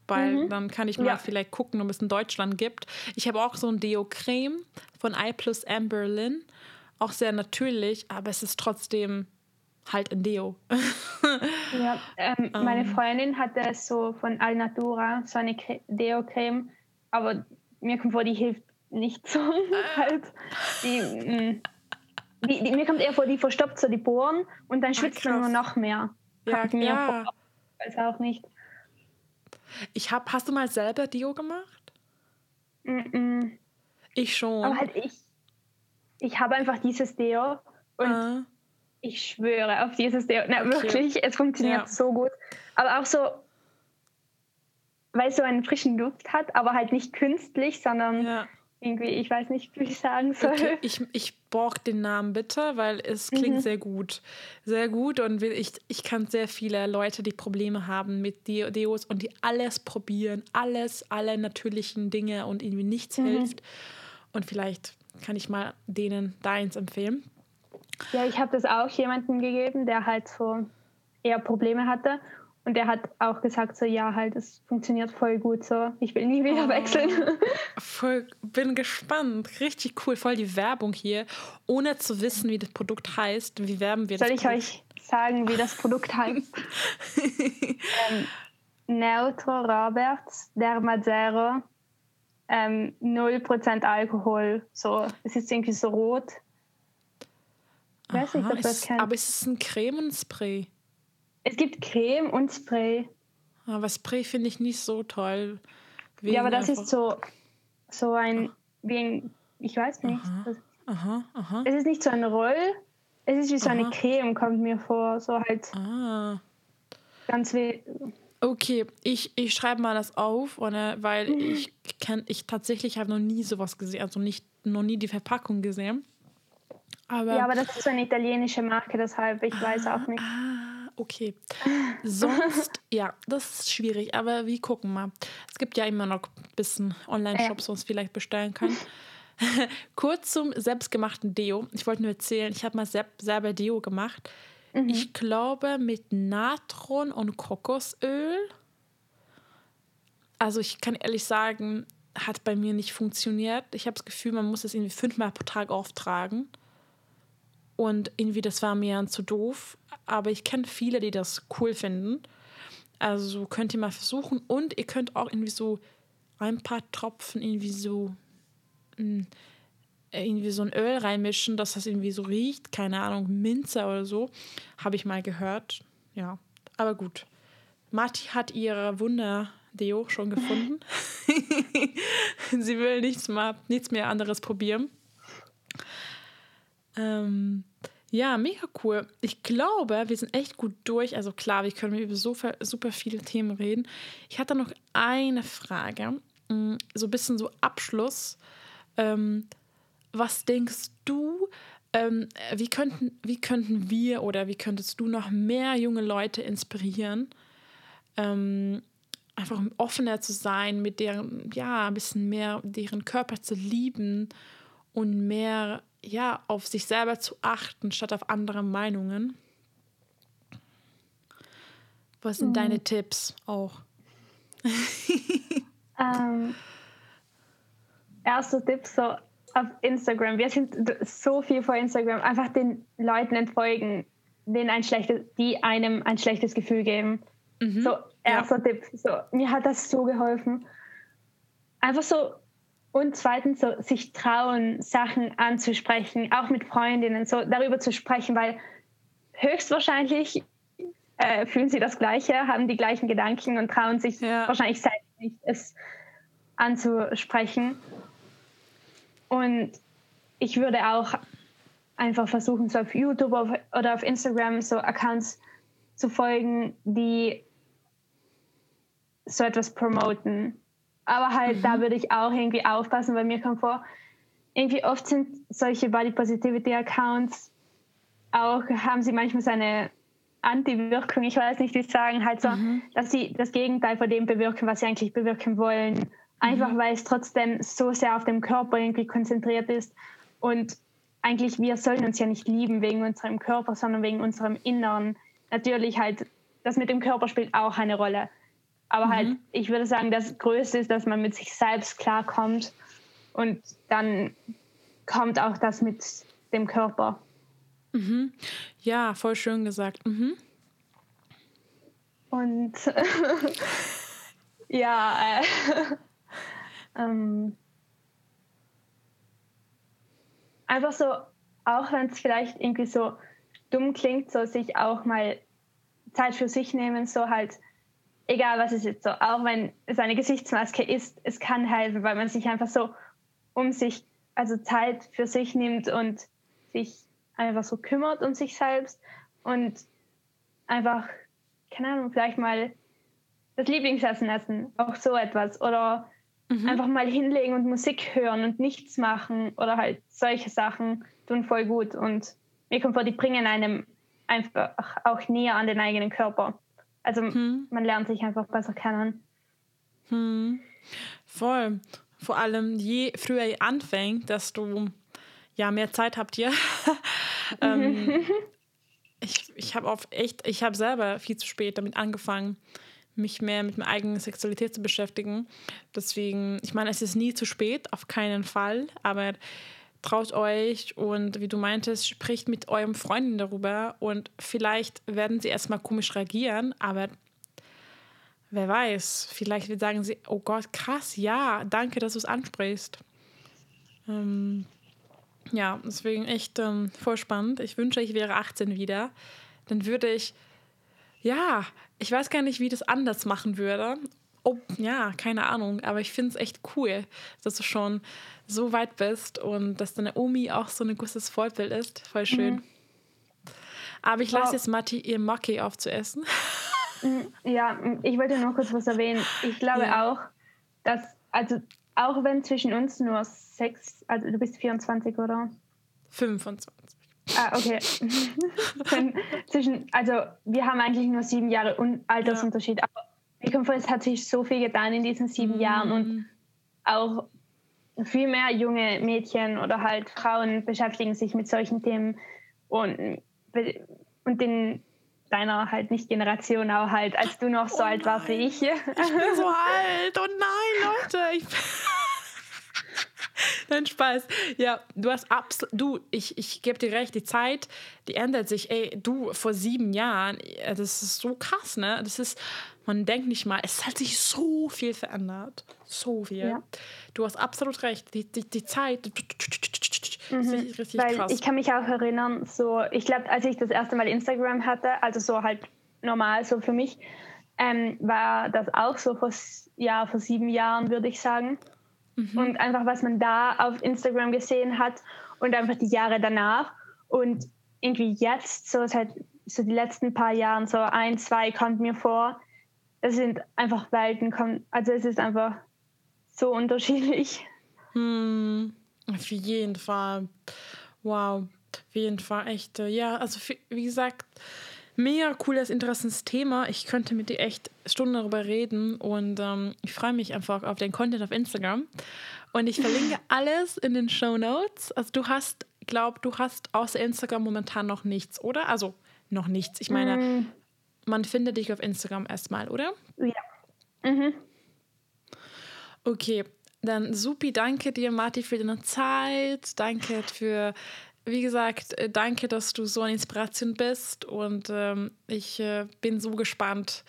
weil mhm. dann kann ich mal ja. vielleicht gucken, ob es in Deutschland gibt. Ich habe auch so ein Deo-Creme von I plus Amberlin. Auch sehr natürlich, aber es ist trotzdem halt ein Deo. [LAUGHS]
ja, ähm, meine ähm. Freundin hatte so von Alnatura so eine Deo-Creme, aber mir kommt vor, die hilft nicht so. [LAUGHS] Halt. Die, mm, die, die, mir kommt eher vor, die verstopft so die Poren und dann schwitzt man nur noch mehr.
Ja, ja.
Weiß auch nicht.
Ich hab, hast du mal selber Dio gemacht?
Mm -mm.
Ich schon.
Aber halt ich, ich habe einfach dieses Deo und uh. ich schwöre auf dieses Deo. Na, okay. wirklich, es funktioniert ja. so gut. Aber auch so, weil es so einen frischen Duft hat, aber halt nicht künstlich, sondern ja irgendwie, ich weiß nicht, wie ich sagen soll. Okay,
ich, ich borg den Namen bitte, weil es klingt mhm. sehr gut. Sehr gut und ich, ich kann sehr viele Leute, die Probleme haben mit Deos und die alles probieren, alles, alle natürlichen Dinge und irgendwie nichts mhm. hilft. Und vielleicht kann ich mal denen deins empfehlen.
Ja, ich habe das auch jemandem gegeben, der halt so eher Probleme hatte. Und er hat auch gesagt, so ja, halt, es funktioniert voll gut so. Ich will nie wieder oh, wechseln. [LAUGHS]
Voll, bin gespannt. Richtig cool. Voll die Werbung hier. Ohne zu wissen, wie das Produkt heißt. Wie werben wir
Soll
das
Soll ich euch sagen, wie das Produkt [LAUGHS] heißt? ähm, Neutro Roberts Dermazero. Ähm, 0% Alkohol. So, es ist irgendwie so rot.
Ich weiß nicht, ob das kennt. Aber es ist ein Cremenspray.
Es gibt Creme und Spray.
Aber Spray finde ich nicht so toll.
Ja, aber das ist so, so ein, wie ein, ich weiß nicht.
Aha, aha, aha.
Es ist nicht so ein Roll, es ist wie so aha. eine Creme, kommt mir vor. So halt.
Ah.
Ganz wie.
Okay, ich, ich schreibe mal das auf, oder, weil mhm. ich kenn, ich tatsächlich habe noch nie sowas gesehen, also nicht noch nie die Verpackung gesehen. Aber,
ja, aber das ist eine italienische Marke, deshalb ich weiß auch nicht.
Ah, okay. [LAUGHS] Sonst, ja, das ist schwierig, aber wir gucken mal. Es gibt ja immer noch ein bisschen Online-Shops, wo man es vielleicht bestellen kann. [LAUGHS] Kurz zum selbstgemachten Deo. Ich wollte nur erzählen, ich habe mal selber Deo gemacht. Mhm. Ich glaube mit Natron und Kokosöl. Also ich kann ehrlich sagen, hat bei mir nicht funktioniert. Ich habe das Gefühl, man muss es irgendwie fünfmal pro Tag auftragen. Und irgendwie, das war mir zu doof. Aber ich kenne viele, die das cool finden. Also könnt ihr mal versuchen. Und ihr könnt auch irgendwie so ein paar Tropfen irgendwie so hm, irgendwie so ein Öl reinmischen, dass das irgendwie so riecht. Keine Ahnung, Minze oder so. Habe ich mal gehört. Ja, aber gut. Marti hat ihre Wunder-Deo schon gefunden. [LAUGHS] Sie will nichts, mal, nichts mehr anderes probieren. Ähm, ja, mega cool. Ich glaube, wir sind echt gut durch. Also klar, wir können über so super viele Themen reden. Ich hatte noch eine Frage, mm, so ein bisschen so Abschluss. Ähm, was denkst du, ähm, wie, könnten, wie könnten wir oder wie könntest du noch mehr junge Leute inspirieren, ähm, einfach offener zu sein, mit deren, ja, ein bisschen mehr deren Körper zu lieben und mehr ja, auf sich selber zu achten, statt auf andere Meinungen. Was sind mhm. deine Tipps auch?
ähm, [LAUGHS] erster Tipp so auf Instagram. Wir sind so viel vor Instagram. Einfach den Leuten entfolgen, denen ein schlechtes, die einem ein schlechtes Gefühl geben. Mhm. So, erster ja. Tipp. So, mir hat das so geholfen. Einfach so und zweitens, so, sich trauen, Sachen anzusprechen, auch mit Freundinnen, so darüber zu sprechen, weil höchstwahrscheinlich äh, fühlen sie das Gleiche, haben die gleichen Gedanken und trauen sich ja. wahrscheinlich selbst nicht, es anzusprechen. Und ich würde auch einfach versuchen, so auf YouTube oder auf Instagram so Accounts zu folgen, die so etwas promoten. Aber halt, mhm. da würde ich auch irgendwie aufpassen, weil mir kommt vor, irgendwie oft sind solche Body Positivity Accounts auch, haben sie manchmal so eine Anti-Wirkung, ich weiß nicht, wie sagen, halt so, mhm. dass sie das Gegenteil von dem bewirken, was sie eigentlich bewirken wollen. Einfach mhm. weil es trotzdem so sehr auf dem Körper irgendwie konzentriert ist. Und eigentlich, wir sollen uns ja nicht lieben wegen unserem Körper, sondern wegen unserem Inneren. Natürlich halt, das mit dem Körper spielt auch eine Rolle. Aber halt, mhm. ich würde sagen, das Größte ist, dass man mit sich selbst klarkommt. Und dann kommt auch das mit dem Körper.
Mhm. Ja, voll schön gesagt. Mhm.
Und [LAUGHS] ja, äh, [LAUGHS] ähm, einfach so, auch wenn es vielleicht irgendwie so dumm klingt, so sich auch mal Zeit für sich nehmen, so halt, egal was es ist, so, auch wenn es eine Gesichtsmaske ist, es kann helfen, weil man sich einfach so um sich, also Zeit für sich nimmt und sich einfach so kümmert um sich selbst und einfach, keine Ahnung, vielleicht mal das Lieblingsessen essen, auch so etwas. Oder mhm. einfach mal hinlegen und Musik hören und nichts machen oder halt solche Sachen tun voll gut. Und mir kommt vor, die bringen einem einfach auch näher an den eigenen Körper. Also mhm. man lernt sich einfach besser kennen.
Mhm. Voll. Vor allem, je früher ihr anfängt, desto ja, mehr Zeit habt ihr. [LAUGHS] ähm, [LAUGHS] ich ich habe auch echt, ich habe selber viel zu spät damit angefangen, mich mehr mit meiner eigenen Sexualität zu beschäftigen. Deswegen, ich meine, es ist nie zu spät, auf keinen Fall, aber traut euch und wie du meintest, spricht mit eurem Freunden darüber und vielleicht werden sie erstmal komisch reagieren, aber wer weiß, vielleicht sagen sie, oh Gott, krass, ja, danke, dass du es ansprichst. Ähm, ja, deswegen echt ähm, voll spannend. Ich wünsche, ich wäre 18 wieder. Dann würde ich, ja, ich weiß gar nicht, wie das anders machen würde. Oh, ja, keine Ahnung, aber ich finde es echt cool, dass du schon so weit bist und dass deine Omi auch so ein gutes Vorbild ist. Voll schön. Mhm. Aber ich lasse oh. jetzt Matti ihr Maki aufzuessen.
Mm, ja, ich wollte noch kurz was erwähnen. Ich glaube ja. auch, dass, also auch wenn zwischen uns nur sechs, also du bist 24, oder?
25.
Ah, okay. [LAUGHS] zwischen, also wir haben eigentlich nur sieben Jahre Altersunterschied, ja. aber ich komme es hat sich so viel getan in diesen sieben mm. Jahren und auch viel mehr junge Mädchen oder halt Frauen beschäftigen sich mit solchen Themen und, und den deiner halt nicht Generation auch halt, als du noch so oh alt warst wie ich.
Ich bin so [LAUGHS] alt. Oh nein, Leute. Ich Nein, Spaß. Ja, du hast absolut, du, ich, ich gebe dir recht, die Zeit, die ändert sich. Ey, du, vor sieben Jahren, das ist so krass, ne? Das ist, man denkt nicht mal, es hat sich so viel verändert. So viel. Ja. Du hast absolut recht. Die, die, die Zeit,
mhm. richtig Weil krass. Ich kann mich auch erinnern, so, ich glaube, als ich das erste Mal Instagram hatte, also so halt normal so für mich, ähm, war das auch so vor, ja, vor sieben Jahren, würde ich sagen. Mhm. Und einfach, was man da auf Instagram gesehen hat und einfach die Jahre danach. Und irgendwie jetzt, so seit so die letzten paar Jahren, so ein, zwei kommt mir vor, es sind einfach Welten, also es ist einfach so unterschiedlich.
Hm, auf jeden Fall. Wow, auf jeden Fall echt. Äh, ja, also wie gesagt, mega cooles, interessantes Thema. Ich könnte mit dir echt Stunden darüber reden und ähm, ich freue mich einfach auf den Content auf Instagram. Und ich verlinke [LAUGHS] alles in den Show Notes. Also du hast, glaub, du hast außer Instagram momentan noch nichts, oder? Also noch nichts. Ich meine, mm. man findet dich auf Instagram erstmal, oder?
Ja. Mhm.
Okay, dann supi, danke dir, Marti, für deine Zeit. Danke für, wie gesagt, äh, danke, dass du so eine Inspiration bist. Und ähm, ich äh, bin so gespannt,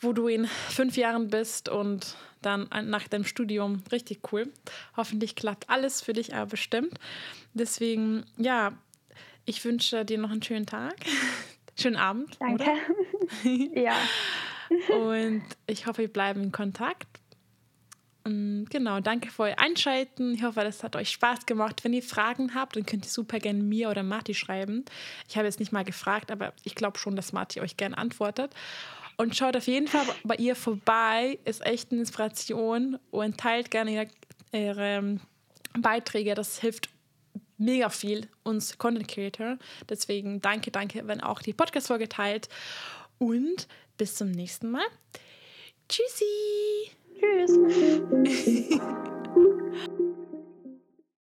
wo du in fünf Jahren bist und dann nach deinem Studium. Richtig cool. Hoffentlich klappt alles für dich aber bestimmt. Deswegen, ja, ich wünsche dir noch einen schönen Tag. [LAUGHS] schönen Abend.
Danke. [LAUGHS] ja. [LAUGHS]
Und ich hoffe, wir bleiben in Kontakt. Mm, genau, danke für euer Einschalten. Ich hoffe, das hat euch Spaß gemacht. Wenn ihr Fragen habt, dann könnt ihr super gerne mir oder Marti schreiben. Ich habe jetzt nicht mal gefragt, aber ich glaube schon, dass Marti euch gerne antwortet. Und schaut auf jeden Fall bei ihr vorbei, ist echt eine Inspiration und teilt gerne ihre, ihre Beiträge. Das hilft mega viel uns Content Creator. Deswegen danke, danke, wenn auch die Podcast-Folge teilt. Und bis zum nächsten Mal. Tschüssi.
Cheers. [LAUGHS]